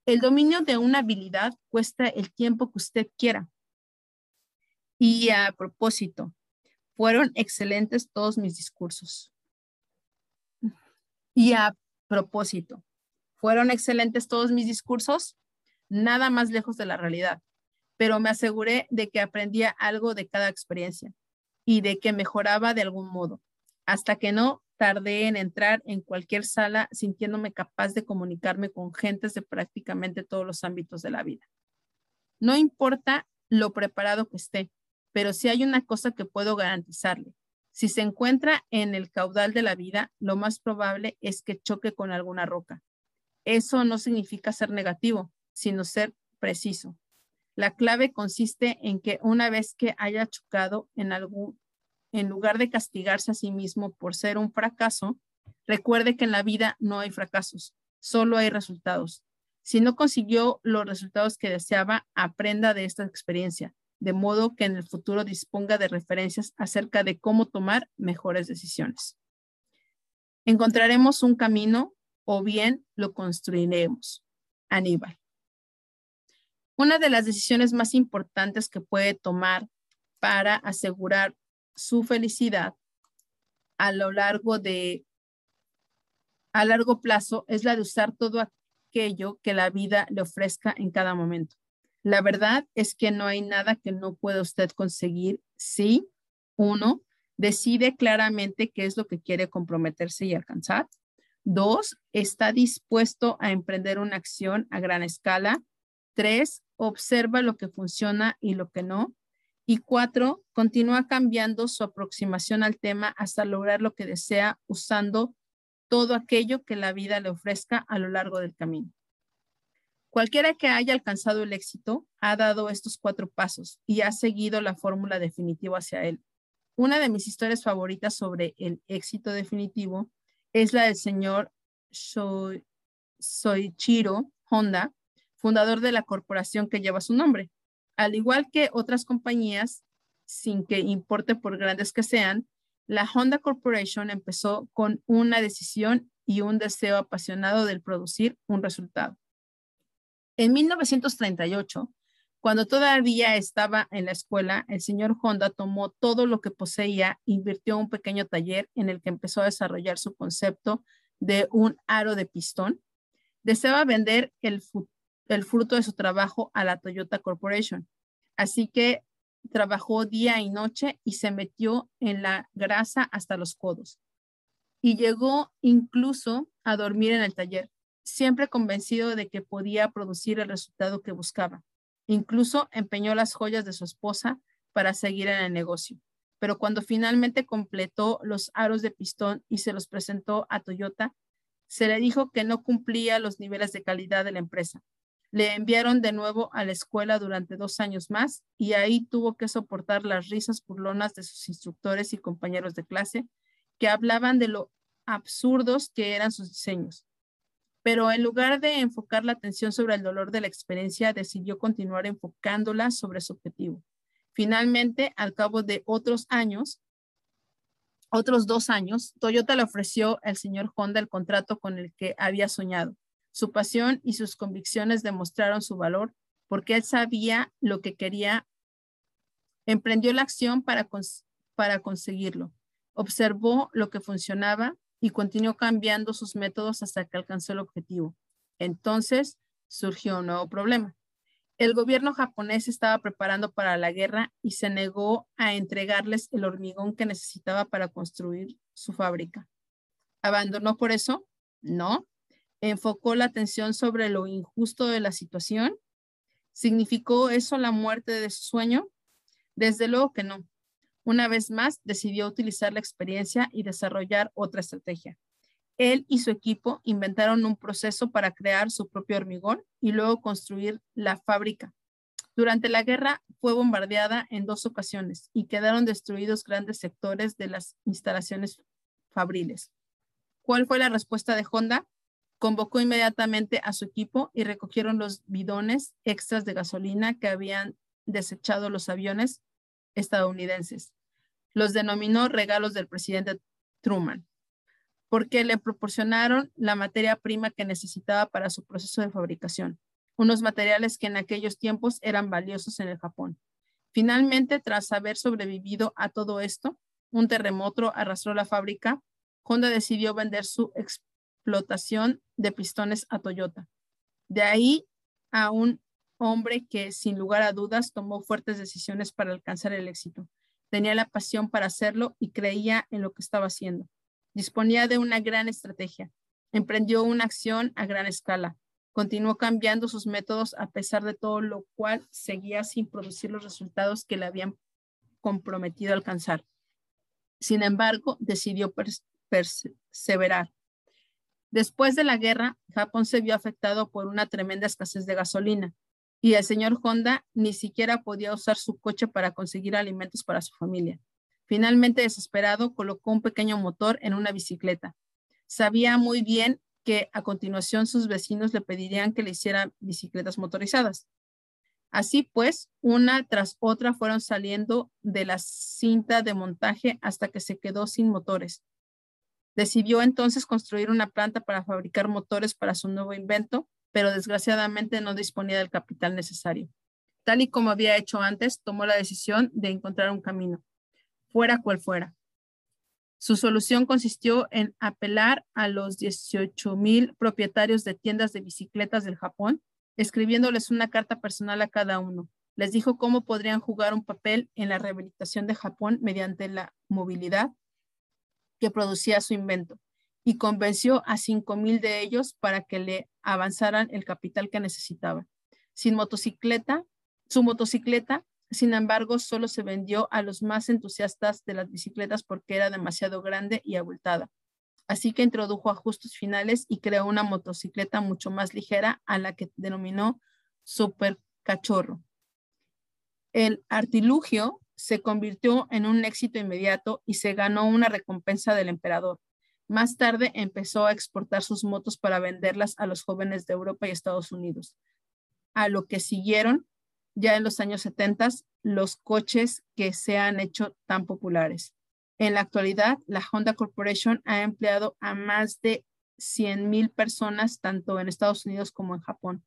El dominio de una habilidad cuesta el tiempo que usted quiera. Y a propósito, fueron excelentes todos mis discursos. Y a propósito, fueron excelentes todos mis discursos, nada más lejos de la realidad pero me aseguré de que aprendía algo de cada experiencia y de que mejoraba de algún modo, hasta que no tardé en entrar en cualquier sala sintiéndome capaz de comunicarme con gentes de prácticamente todos los ámbitos de la vida. No importa lo preparado que esté, pero si hay una cosa que puedo garantizarle. Si se encuentra en el caudal de la vida, lo más probable es que choque con alguna roca. Eso no significa ser negativo, sino ser preciso. La clave consiste en que una vez que haya chocado en algún, en lugar de castigarse a sí mismo por ser un fracaso, recuerde que en la vida no hay fracasos, solo hay resultados. Si no consiguió los resultados que deseaba, aprenda de esta experiencia, de modo que en el futuro disponga de referencias acerca de cómo tomar mejores decisiones. Encontraremos un camino o bien lo construiremos. Aníbal. Una de las decisiones más importantes que puede tomar para asegurar su felicidad a lo largo de a largo plazo es la de usar todo aquello que la vida le ofrezca en cada momento. La verdad es que no hay nada que no pueda usted conseguir si uno decide claramente qué es lo que quiere comprometerse y alcanzar. Dos, está dispuesto a emprender una acción a gran escala. Tres, observa lo que funciona y lo que no. Y cuatro, continúa cambiando su aproximación al tema hasta lograr lo que desea usando todo aquello que la vida le ofrezca a lo largo del camino. Cualquiera que haya alcanzado el éxito ha dado estos cuatro pasos y ha seguido la fórmula definitiva hacia él. Una de mis historias favoritas sobre el éxito definitivo es la del señor Soichiro Honda, fundador de la corporación que lleva su nombre. Al igual que otras compañías, sin que importe por grandes que sean, la Honda Corporation empezó con una decisión y un deseo apasionado de producir un resultado. En 1938, cuando todavía estaba en la escuela, el señor Honda tomó todo lo que poseía, invirtió un pequeño taller en el que empezó a desarrollar su concepto de un aro de pistón. Deseaba vender el, el fruto de su trabajo a la Toyota Corporation. Así que trabajó día y noche y se metió en la grasa hasta los codos. Y llegó incluso a dormir en el taller, siempre convencido de que podía producir el resultado que buscaba. Incluso empeñó las joyas de su esposa para seguir en el negocio. Pero cuando finalmente completó los aros de pistón y se los presentó a Toyota, se le dijo que no cumplía los niveles de calidad de la empresa. Le enviaron de nuevo a la escuela durante dos años más y ahí tuvo que soportar las risas burlonas de sus instructores y compañeros de clase que hablaban de lo absurdos que eran sus diseños pero en lugar de enfocar la atención sobre el dolor de la experiencia, decidió continuar enfocándola sobre su objetivo. Finalmente, al cabo de otros años, otros dos años, Toyota le ofreció al señor Honda el contrato con el que había soñado. Su pasión y sus convicciones demostraron su valor porque él sabía lo que quería. Emprendió la acción para, para conseguirlo. Observó lo que funcionaba y continuó cambiando sus métodos hasta que alcanzó el objetivo. Entonces surgió un nuevo problema. El gobierno japonés estaba preparando para la guerra y se negó a entregarles el hormigón que necesitaba para construir su fábrica. ¿Abandonó por eso? No. ¿Enfocó la atención sobre lo injusto de la situación? ¿Significó eso la muerte de su sueño? Desde luego que no. Una vez más, decidió utilizar la experiencia y desarrollar otra estrategia. Él y su equipo inventaron un proceso para crear su propio hormigón y luego construir la fábrica. Durante la guerra fue bombardeada en dos ocasiones y quedaron destruidos grandes sectores de las instalaciones fabriles. ¿Cuál fue la respuesta de Honda? Convocó inmediatamente a su equipo y recogieron los bidones extras de gasolina que habían desechado los aviones estadounidenses los denominó regalos del presidente Truman, porque le proporcionaron la materia prima que necesitaba para su proceso de fabricación, unos materiales que en aquellos tiempos eran valiosos en el Japón. Finalmente, tras haber sobrevivido a todo esto, un terremoto arrastró la fábrica. Honda decidió vender su explotación de pistones a Toyota. De ahí a un hombre que, sin lugar a dudas, tomó fuertes decisiones para alcanzar el éxito. Tenía la pasión para hacerlo y creía en lo que estaba haciendo. Disponía de una gran estrategia. Emprendió una acción a gran escala. Continuó cambiando sus métodos a pesar de todo lo cual seguía sin producir los resultados que le habían comprometido a alcanzar. Sin embargo, decidió perseverar. Después de la guerra, Japón se vio afectado por una tremenda escasez de gasolina y el señor Honda ni siquiera podía usar su coche para conseguir alimentos para su familia. Finalmente, desesperado, colocó un pequeño motor en una bicicleta. Sabía muy bien que a continuación sus vecinos le pedirían que le hiciera bicicletas motorizadas. Así pues, una tras otra fueron saliendo de la cinta de montaje hasta que se quedó sin motores. Decidió entonces construir una planta para fabricar motores para su nuevo invento pero desgraciadamente no disponía del capital necesario. Tal y como había hecho antes, tomó la decisión de encontrar un camino, fuera cual fuera. Su solución consistió en apelar a los 18 mil propietarios de tiendas de bicicletas del Japón, escribiéndoles una carta personal a cada uno. Les dijo cómo podrían jugar un papel en la rehabilitación de Japón mediante la movilidad que producía su invento y convenció a cinco mil de ellos para que le avanzaran el capital que necesitaba. Sin motocicleta, su motocicleta, sin embargo, solo se vendió a los más entusiastas de las bicicletas porque era demasiado grande y abultada. así que introdujo ajustes finales y creó una motocicleta mucho más ligera a la que denominó Super Cachorro. El artilugio se convirtió en un éxito inmediato y se ganó una recompensa del emperador. Más tarde empezó a exportar sus motos para venderlas a los jóvenes de Europa y Estados Unidos. A lo que siguieron, ya en los años 70, los coches que se han hecho tan populares. En la actualidad, la Honda Corporation ha empleado a más de 100,000 personas tanto en Estados Unidos como en Japón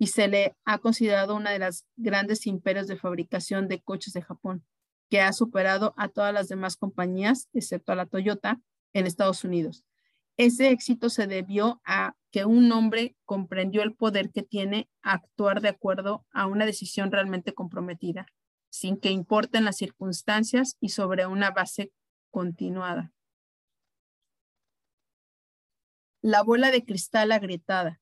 y se le ha considerado una de las grandes imperios de fabricación de coches de Japón, que ha superado a todas las demás compañías, excepto a la Toyota, en Estados Unidos. Ese éxito se debió a que un hombre comprendió el poder que tiene actuar de acuerdo a una decisión realmente comprometida, sin que importen las circunstancias y sobre una base continuada. La bola de cristal agrietada.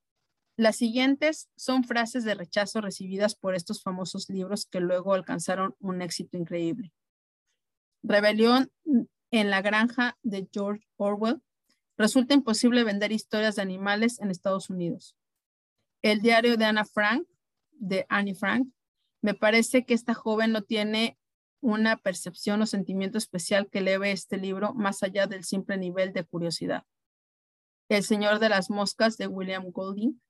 Las siguientes son frases de rechazo recibidas por estos famosos libros que luego alcanzaron un éxito increíble. Rebelión en la granja de George Orwell. Resulta imposible vender historias de animales en Estados Unidos. El diario de Anna Frank, de Annie Frank. Me parece que esta joven no tiene una percepción o sentimiento especial que eleve este libro más allá del simple nivel de curiosidad. El Señor de las Moscas de William Golding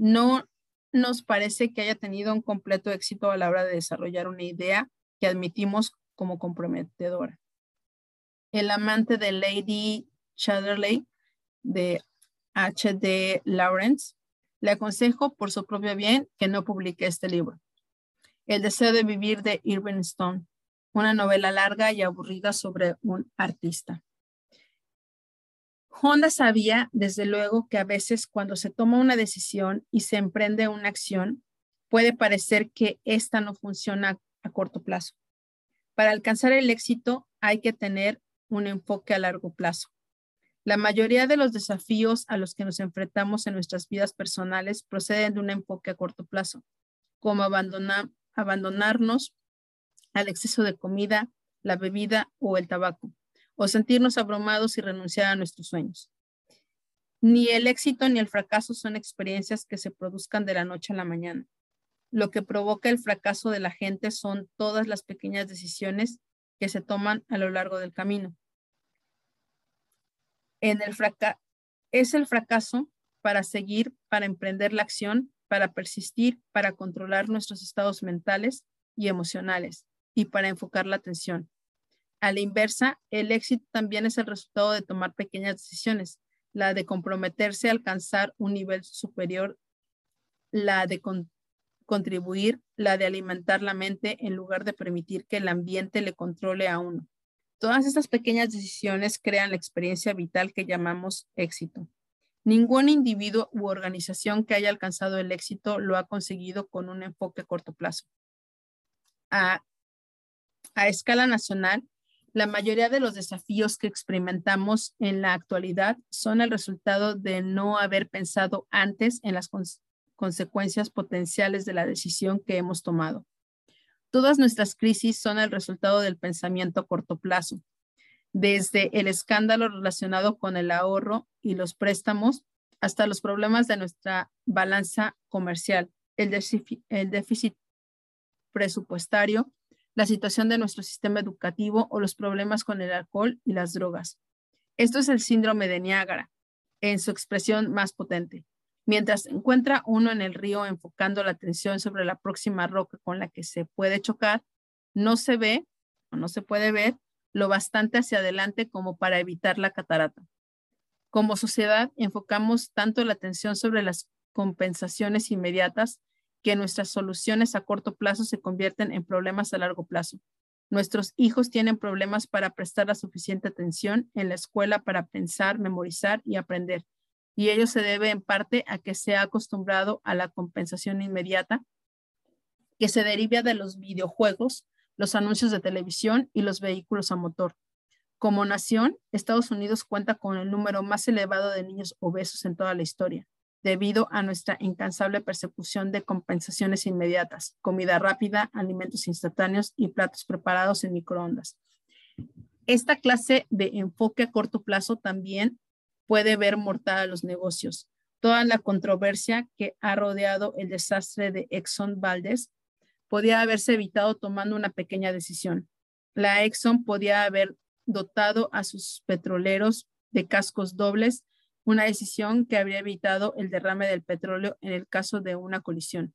no nos parece que haya tenido un completo éxito a la hora de desarrollar una idea que admitimos como comprometedora. El amante de Lady Chatterley de H.D. Lawrence le aconsejo por su propio bien que no publique este libro. El deseo de vivir de Irving Stone, una novela larga y aburrida sobre un artista. Honda sabía, desde luego, que a veces cuando se toma una decisión y se emprende una acción, puede parecer que esta no funciona a corto plazo. Para alcanzar el éxito hay que tener un enfoque a largo plazo. La mayoría de los desafíos a los que nos enfrentamos en nuestras vidas personales proceden de un enfoque a corto plazo, como abandonarnos al exceso de comida, la bebida o el tabaco o sentirnos abrumados y renunciar a nuestros sueños. Ni el éxito ni el fracaso son experiencias que se produzcan de la noche a la mañana. Lo que provoca el fracaso de la gente son todas las pequeñas decisiones que se toman a lo largo del camino. Es el fracaso para seguir, para emprender la acción, para persistir, para controlar nuestros estados mentales y emocionales y para enfocar la atención. A la inversa, el éxito también es el resultado de tomar pequeñas decisiones, la de comprometerse a alcanzar un nivel superior, la de contribuir, la de alimentar la mente en lugar de permitir que el ambiente le controle a uno. Todas estas pequeñas decisiones crean la experiencia vital que llamamos éxito. Ningún individuo u organización que haya alcanzado el éxito lo ha conseguido con un enfoque a corto plazo. A, a escala nacional, la mayoría de los desafíos que experimentamos en la actualidad son el resultado de no haber pensado antes en las consecuencias potenciales de la decisión que hemos tomado. Todas nuestras crisis son el resultado del pensamiento a corto plazo, desde el escándalo relacionado con el ahorro y los préstamos hasta los problemas de nuestra balanza comercial, el déficit presupuestario, la situación de nuestro sistema educativo o los problemas con el alcohol y las drogas. Esto es el síndrome de Niágara en su expresión más potente. Mientras encuentra uno en el río enfocando la atención sobre la próxima roca con la que se puede chocar, no se ve o no se puede ver lo bastante hacia adelante como para evitar la catarata. Como sociedad, enfocamos tanto la atención sobre las compensaciones inmediatas que nuestras soluciones a corto plazo se convierten en problemas a largo plazo. Nuestros hijos tienen problemas para prestar la suficiente atención en la escuela para pensar, memorizar y aprender. Y ello se debe en parte a que se ha acostumbrado a la compensación inmediata que se deriva de los videojuegos, los anuncios de televisión y los vehículos a motor. Como nación, Estados Unidos cuenta con el número más elevado de niños obesos en toda la historia debido a nuestra incansable persecución de compensaciones inmediatas, comida rápida, alimentos instantáneos y platos preparados en microondas. Esta clase de enfoque a corto plazo también puede ver mortal a los negocios. Toda la controversia que ha rodeado el desastre de Exxon Valdez podía haberse evitado tomando una pequeña decisión. La Exxon podía haber dotado a sus petroleros de cascos dobles, una decisión que habría evitado el derrame del petróleo en el caso de una colisión.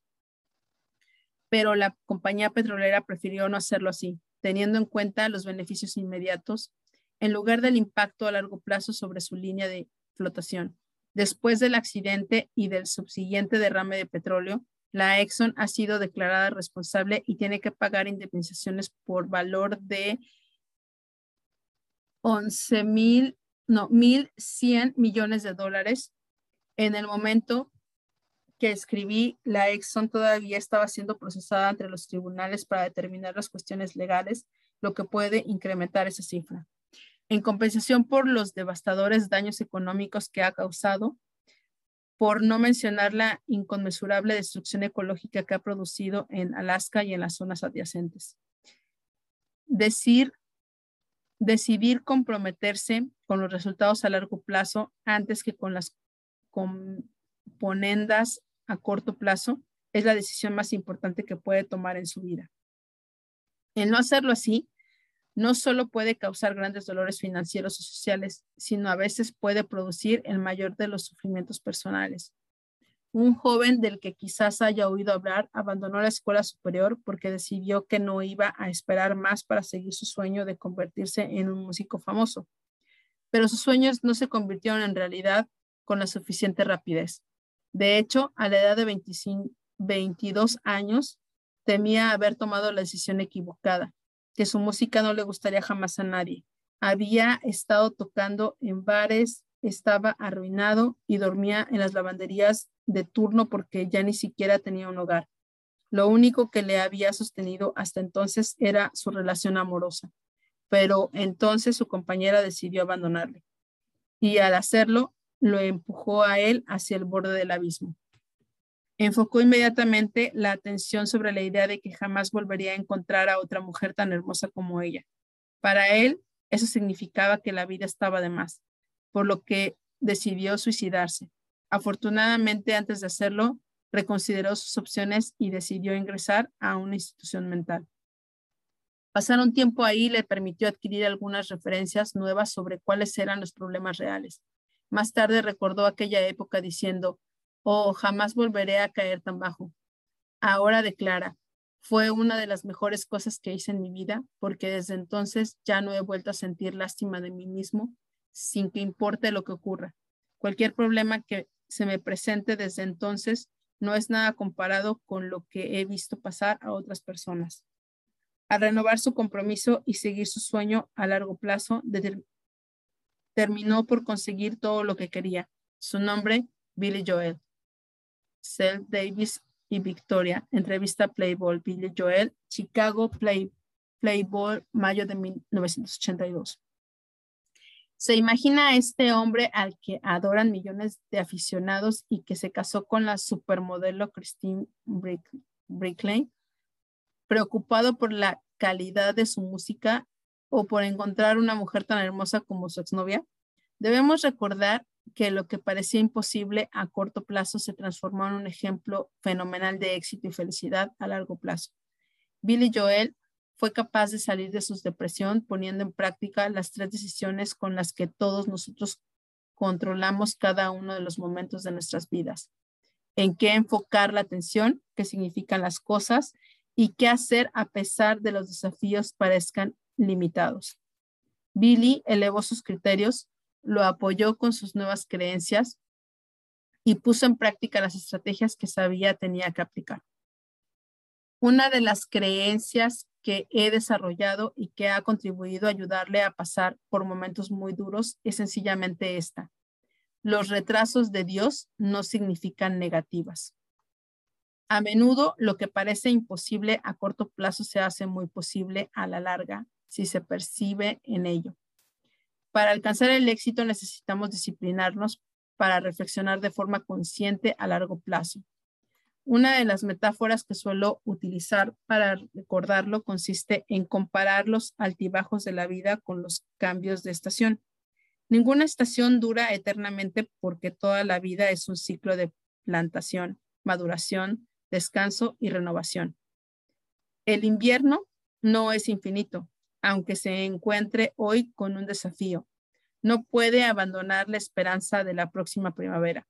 Pero la compañía petrolera prefirió no hacerlo así, teniendo en cuenta los beneficios inmediatos en lugar del impacto a largo plazo sobre su línea de flotación. Después del accidente y del subsiguiente derrame de petróleo, la Exxon ha sido declarada responsable y tiene que pagar indemnizaciones por valor de 11 mil, no, 1.100 millones de dólares. En el momento que escribí, la Exxon todavía estaba siendo procesada entre los tribunales para determinar las cuestiones legales, lo que puede incrementar esa cifra. En compensación por los devastadores daños económicos que ha causado, por no mencionar la inconmensurable destrucción ecológica que ha producido en Alaska y en las zonas adyacentes. Decir, decidir comprometerse con los resultados a largo plazo antes que con las componendas a corto plazo es la decisión más importante que puede tomar en su vida. El no hacerlo así no solo puede causar grandes dolores financieros o sociales, sino a veces puede producir el mayor de los sufrimientos personales. Un joven del que quizás haya oído hablar abandonó la escuela superior porque decidió que no iba a esperar más para seguir su sueño de convertirse en un músico famoso. Pero sus sueños no se convirtieron en realidad con la suficiente rapidez. De hecho, a la edad de 25, 22 años, temía haber tomado la decisión equivocada que su música no le gustaría jamás a nadie. Había estado tocando en bares, estaba arruinado y dormía en las lavanderías de turno porque ya ni siquiera tenía un hogar. Lo único que le había sostenido hasta entonces era su relación amorosa, pero entonces su compañera decidió abandonarle y al hacerlo lo empujó a él hacia el borde del abismo. Enfocó inmediatamente la atención sobre la idea de que jamás volvería a encontrar a otra mujer tan hermosa como ella. Para él, eso significaba que la vida estaba de más, por lo que decidió suicidarse. Afortunadamente, antes de hacerlo, reconsideró sus opciones y decidió ingresar a una institución mental. Pasar un tiempo ahí le permitió adquirir algunas referencias nuevas sobre cuáles eran los problemas reales. Más tarde recordó aquella época diciendo, oh, jamás volveré a caer tan bajo. Ahora declara, fue una de las mejores cosas que hice en mi vida porque desde entonces ya no he vuelto a sentir lástima de mí mismo sin que importe lo que ocurra. Cualquier problema que se me presente desde entonces no es nada comparado con lo que he visto pasar a otras personas. Al renovar su compromiso y seguir su sueño a largo plazo, terminó por conseguir todo lo que quería. Su nombre, Billy Joel. Seth Davis y Victoria. Entrevista Playboy, Billy Joel, Chicago Play, Playboy, mayo de 1982. Se imagina a este hombre al que adoran millones de aficionados y que se casó con la supermodelo Christine Brickley, preocupado por la calidad de su música o por encontrar una mujer tan hermosa como su exnovia. Debemos recordar que lo que parecía imposible a corto plazo se transformó en un ejemplo fenomenal de éxito y felicidad a largo plazo. Billy Joel fue capaz de salir de su depresión poniendo en práctica las tres decisiones con las que todos nosotros controlamos cada uno de los momentos de nuestras vidas. En qué enfocar la atención, qué significan las cosas y qué hacer a pesar de los desafíos parezcan limitados. Billy elevó sus criterios lo apoyó con sus nuevas creencias y puso en práctica las estrategias que sabía tenía que aplicar. Una de las creencias que he desarrollado y que ha contribuido a ayudarle a pasar por momentos muy duros es sencillamente esta. Los retrasos de Dios no significan negativas. A menudo lo que parece imposible a corto plazo se hace muy posible a la larga si se percibe en ello. Para alcanzar el éxito necesitamos disciplinarnos para reflexionar de forma consciente a largo plazo. Una de las metáforas que suelo utilizar para recordarlo consiste en comparar los altibajos de la vida con los cambios de estación. Ninguna estación dura eternamente porque toda la vida es un ciclo de plantación, maduración, descanso y renovación. El invierno no es infinito, aunque se encuentre hoy con un desafío. No puede abandonar la esperanza de la próxima primavera.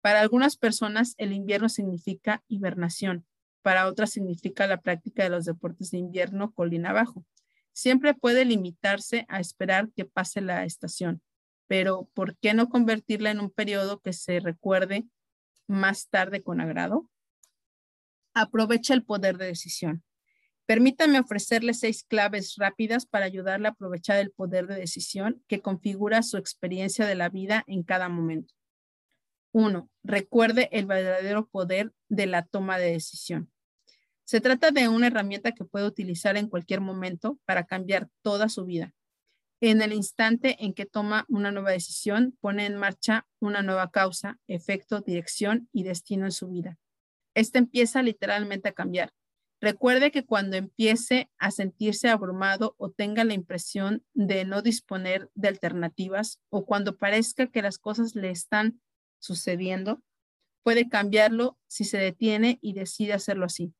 Para algunas personas, el invierno significa hibernación. Para otras significa la práctica de los deportes de invierno colina abajo. Siempre puede limitarse a esperar que pase la estación, pero ¿por qué no convertirla en un periodo que se recuerde más tarde con agrado? Aprovecha el poder de decisión. Permítame ofrecerle seis claves rápidas para ayudarle a aprovechar el poder de decisión que configura su experiencia de la vida en cada momento. Uno, recuerde el verdadero poder de la toma de decisión. Se trata de una herramienta que puede utilizar en cualquier momento para cambiar toda su vida. En el instante en que toma una nueva decisión, pone en marcha una nueva causa, efecto, dirección y destino en su vida. Este empieza literalmente a cambiar. Recuerde que cuando empiece a sentirse abrumado o tenga la impresión de no disponer de alternativas o cuando parezca que las cosas le están sucediendo, puede cambiarlo si se detiene y decide hacerlo así.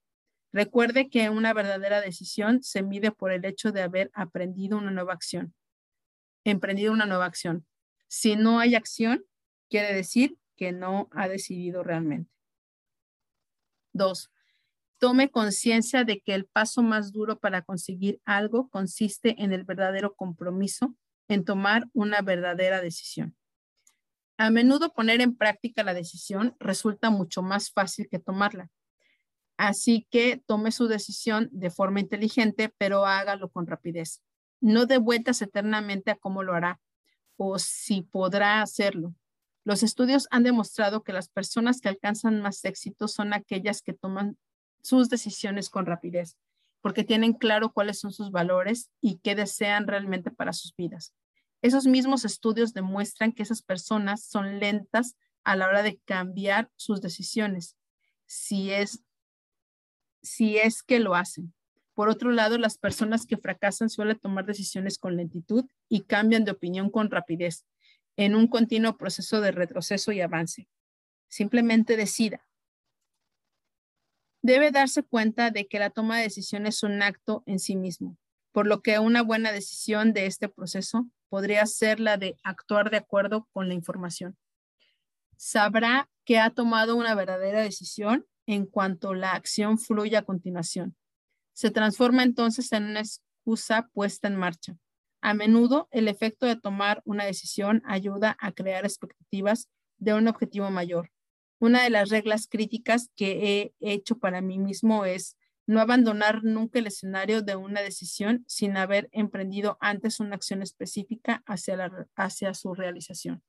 Recuerde que una verdadera decisión se mide por el hecho de haber aprendido una nueva acción, emprendido una nueva acción. Si no hay acción, quiere decir que no ha decidido realmente. Dos, tome conciencia de que el paso más duro para conseguir algo consiste en el verdadero compromiso, en tomar una verdadera decisión. A menudo poner en práctica la decisión resulta mucho más fácil que tomarla. Así que tome su decisión de forma inteligente, pero hágalo con rapidez. No dé vueltas eternamente a cómo lo hará o si podrá hacerlo. Los estudios han demostrado que las personas que alcanzan más éxito son aquellas que toman sus decisiones con rapidez, porque tienen claro cuáles son sus valores y qué desean realmente para sus vidas. Esos mismos estudios demuestran que esas personas son lentas a la hora de cambiar sus decisiones, si es, si es que lo hacen. Por otro lado, las personas que fracasan suelen tomar decisiones con lentitud y cambian de opinión con rapidez, en un continuo proceso de retroceso y avance. Simplemente decida, debe darse cuenta de que la toma de decisiones es un acto en sí mismo, por lo que una buena decisión de este proceso podría ser la de actuar de acuerdo con la información. Sabrá que ha tomado una verdadera decisión en cuanto la acción fluye a continuación. Se transforma entonces en una excusa puesta en marcha. A menudo, el efecto de tomar una decisión ayuda a crear expectativas de un objetivo mayor, una de las reglas críticas que he hecho para mí mismo es no abandonar nunca el escenario de una decisión sin haber emprendido antes una acción específica hacia, su realización.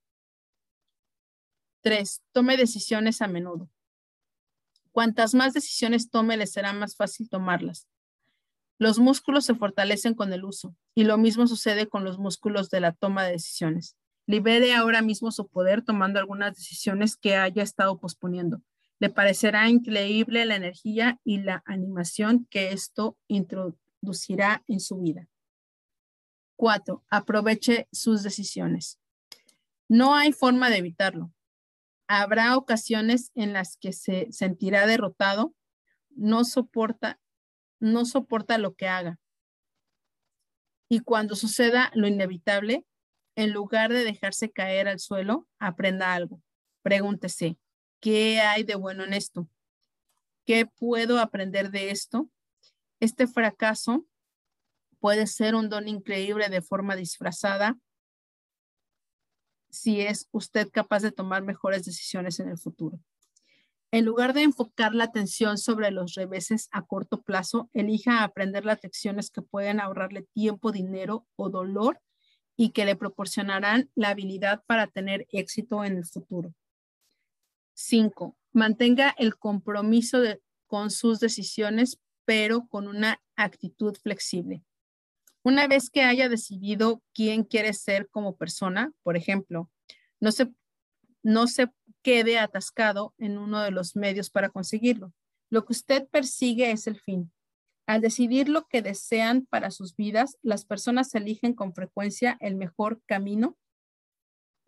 Tres, tome decisiones a menudo. Cuantas más decisiones tome, le será más fácil tomarlas. Los músculos se fortalecen con el uso y lo mismo sucede con los músculos de la toma de decisiones libere ahora mismo su poder tomando algunas decisiones que haya estado posponiendo. Le parecerá increíble la energía y la animación que esto introducirá en su vida. Cuatro, aproveche sus decisiones. No hay forma de evitarlo. Habrá ocasiones en las que se sentirá derrotado, no soporta, no soporta lo que haga. Y cuando suceda lo inevitable, en lugar de dejarse caer al suelo, aprenda algo. Pregúntese, ¿qué hay de bueno en esto? ¿Qué puedo aprender de esto? Este fracaso puede ser un don increíble de forma disfrazada si es usted capaz de tomar mejores decisiones en el futuro. En lugar de enfocar la atención sobre los reveses a corto plazo, elija aprender las lecciones que pueden ahorrarle tiempo, dinero o dolor y que le proporcionarán la habilidad para tener éxito en el futuro. Cinco, mantenga el compromiso con sus decisiones, pero con una actitud flexible. Una vez que haya decidido quién quiere ser como persona, por ejemplo, no sé, no sé quede atascado en uno de los medios para conseguirlo. Lo que usted persigue es el fin. Al decidir lo que desean para sus vidas, las personas eligen con frecuencia el mejor camino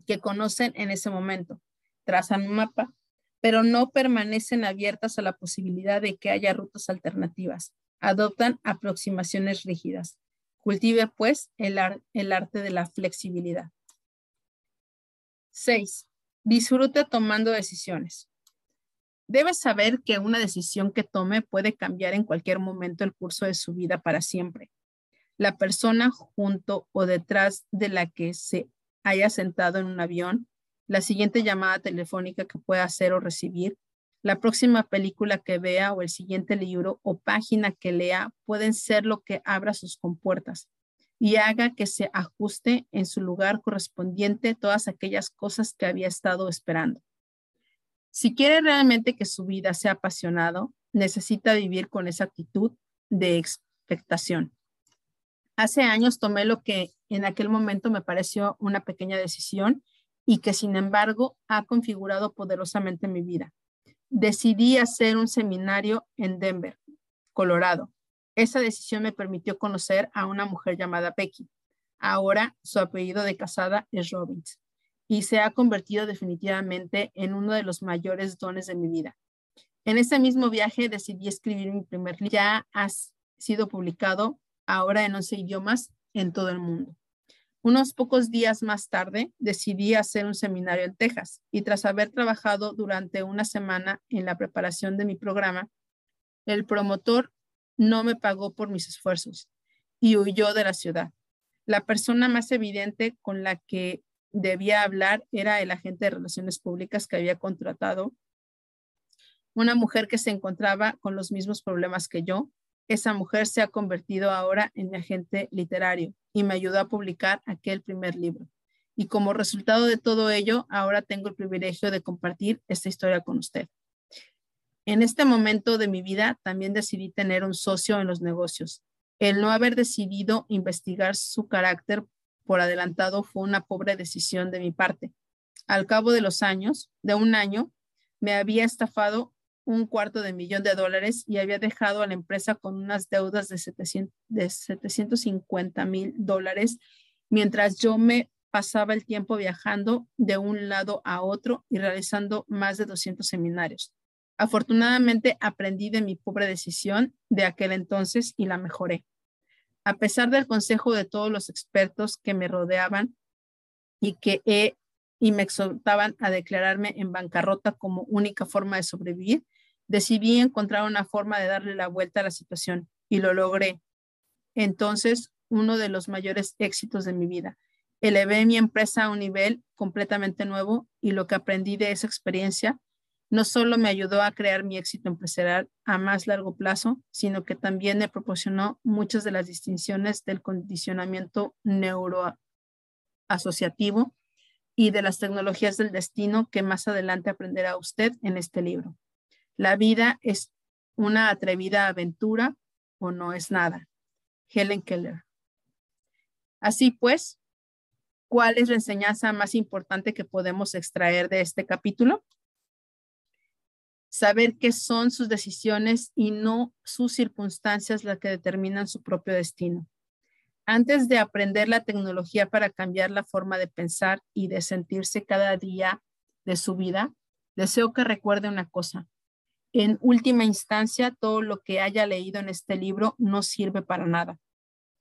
que conocen en ese momento. Trazan un mapa, pero no permanecen abiertas a la posibilidad de que haya rutas alternativas. Adoptan aproximaciones rígidas. Cultive, pues, el, arte de la flexibilidad. 6. Disfrute tomando decisiones. Debe saber que una decisión que tome puede cambiar en cualquier momento el curso de su vida para siempre. La persona junto o detrás de la que se haya sentado en un avión, la siguiente llamada telefónica que pueda hacer o recibir, la próxima película que vea o el siguiente libro o página que lea pueden ser lo que abra sus compuertas y haga que se ajuste en su lugar correspondiente todas aquellas cosas que había estado esperando. Si quiere realmente que su vida sea apasionado, necesita vivir con esa actitud de expectación. Hace años tomé lo que en aquel momento me pareció una pequeña decisión y que sin embargo ha configurado poderosamente mi vida. Decidí hacer un seminario en Denver, Colorado. Esa decisión me permitió conocer a una mujer llamada Becky. Ahora su apellido de casada es Robbins y se ha convertido definitivamente en uno de los mayores dones de mi vida. En ese mismo viaje decidí escribir mi primer libro. Ya ha sido publicado ahora en 11 idiomas en todo el mundo. Unos pocos días más tarde decidí hacer un seminario en Texas y tras haber trabajado durante una semana en la preparación de mi programa, el promotor no me pagó por mis esfuerzos y huyó de la ciudad. La persona más evidente con la que debía hablar era el agente de relaciones públicas que había contratado, una mujer que se encontraba con los mismos problemas que yo. Esa mujer se ha convertido ahora en mi agente literario y me ayudó a publicar aquel primer libro. Y como resultado de todo ello, ahora tengo el privilegio de compartir esta historia con usted. En este momento de mi vida también decidí tener un socio en los negocios. El no haber decidido investigar su carácter por adelantado fue una pobre decisión de mi parte. Al cabo de los años, de un año, me había estafado un cuarto de millón de dólares y había dejado a la empresa con unas deudas de, 700, de 750 mil dólares, mientras yo me pasaba el tiempo viajando de un lado a otro y realizando más de 200 seminarios. Afortunadamente aprendí de mi pobre decisión de aquel entonces y la mejoré a pesar del consejo de todos los expertos que me rodeaban y que y me exhortaban a declararme en bancarrota como única forma de sobrevivir, decidí encontrar una forma de darle la vuelta a la situación y lo logré. Entonces, uno de los mayores éxitos de mi vida. Elevé mi empresa a un nivel completamente nuevo y lo que aprendí de esa experiencia no solo me ayudó a crear mi éxito empresarial a más largo plazo, sino que también me proporcionó muchas de las distinciones del condicionamiento neuroasociativo y de las tecnologías del destino que más adelante aprenderá usted en este libro. La vida es una atrevida aventura o no es nada. Helen Keller. Así pues, ¿cuál es la enseñanza más importante que podemos extraer de este capítulo? saber que son sus decisiones y no sus circunstancias las que determinan su propio destino. Antes de aprender la tecnología para cambiar la forma de pensar y de sentirse cada día de su vida, deseo que recuerde una cosa. En última instancia, todo lo que haya leído en este libro no sirve para nada.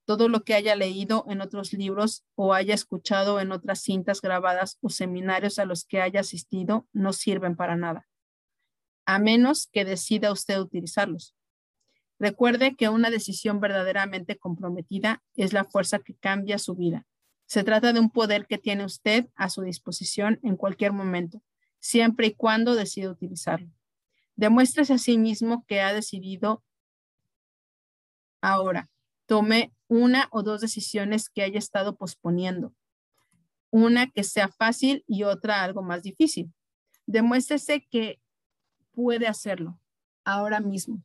Todo lo que haya leído en otros libros o haya escuchado en otras cintas grabadas o seminarios a los que haya asistido no sirven para nada a menos que decida usted utilizarlos. Recuerde que una decisión verdaderamente comprometida es la fuerza que cambia su vida. Se trata de un poder que tiene usted a su disposición en cualquier momento, siempre y cuando decida utilizarlo. Demuéstrese a sí mismo que ha decidido ahora. Tome una o dos decisiones que haya estado posponiendo. Una que sea fácil y otra algo más difícil. Demuéstrese que puede hacerlo ahora mismo.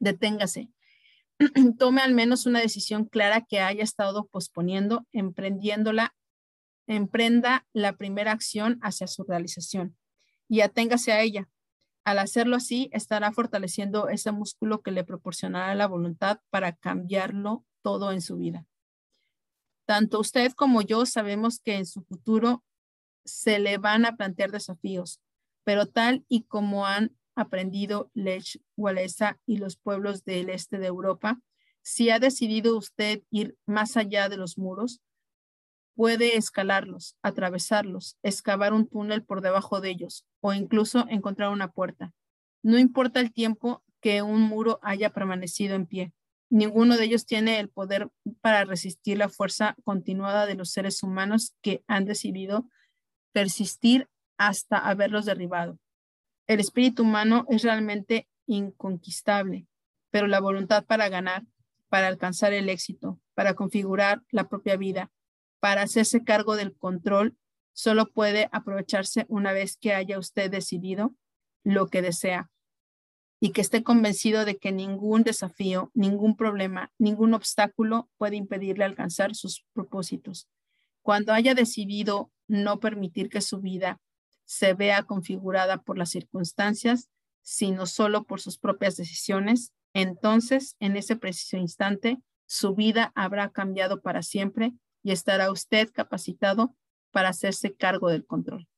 Deténgase. Tome al menos una decisión clara que haya estado posponiendo, emprendiéndola, emprenda la primera acción hacia su realización. y aténgase a ella. Al hacerlo así, estará fortaleciendo ese músculo que le proporcionará la voluntad para cambiarlo todo en su vida. Tanto usted como yo sabemos que en su futuro se le van a plantear desafíos, pero tal y como han aprendido Lech Walesa y los pueblos del este de Europa, si ha decidido usted ir más allá de los muros, puede escalarlos, atravesarlos, excavar un túnel por debajo de ellos o incluso encontrar una puerta. No importa el tiempo que un muro haya permanecido en pie. Ninguno de ellos tiene el poder para resistir la fuerza continuada de los seres humanos que han decidido persistir hasta haberlos derribado. El espíritu humano es realmente inconquistable, pero la voluntad para ganar, para alcanzar el éxito, para configurar la propia vida, para hacerse cargo del control, solo puede aprovecharse una vez que haya usted decidido lo que desea y que esté convencido de que ningún desafío, ningún problema, ningún obstáculo puede impedirle alcanzar sus propósitos. Cuando haya decidido no permitir que su vida se vea configurada por las circunstancias, sino solo por sus propias decisiones, entonces, en ese preciso instante, su vida habrá cambiado para siempre y estará usted capacitado para hacerse cargo del control.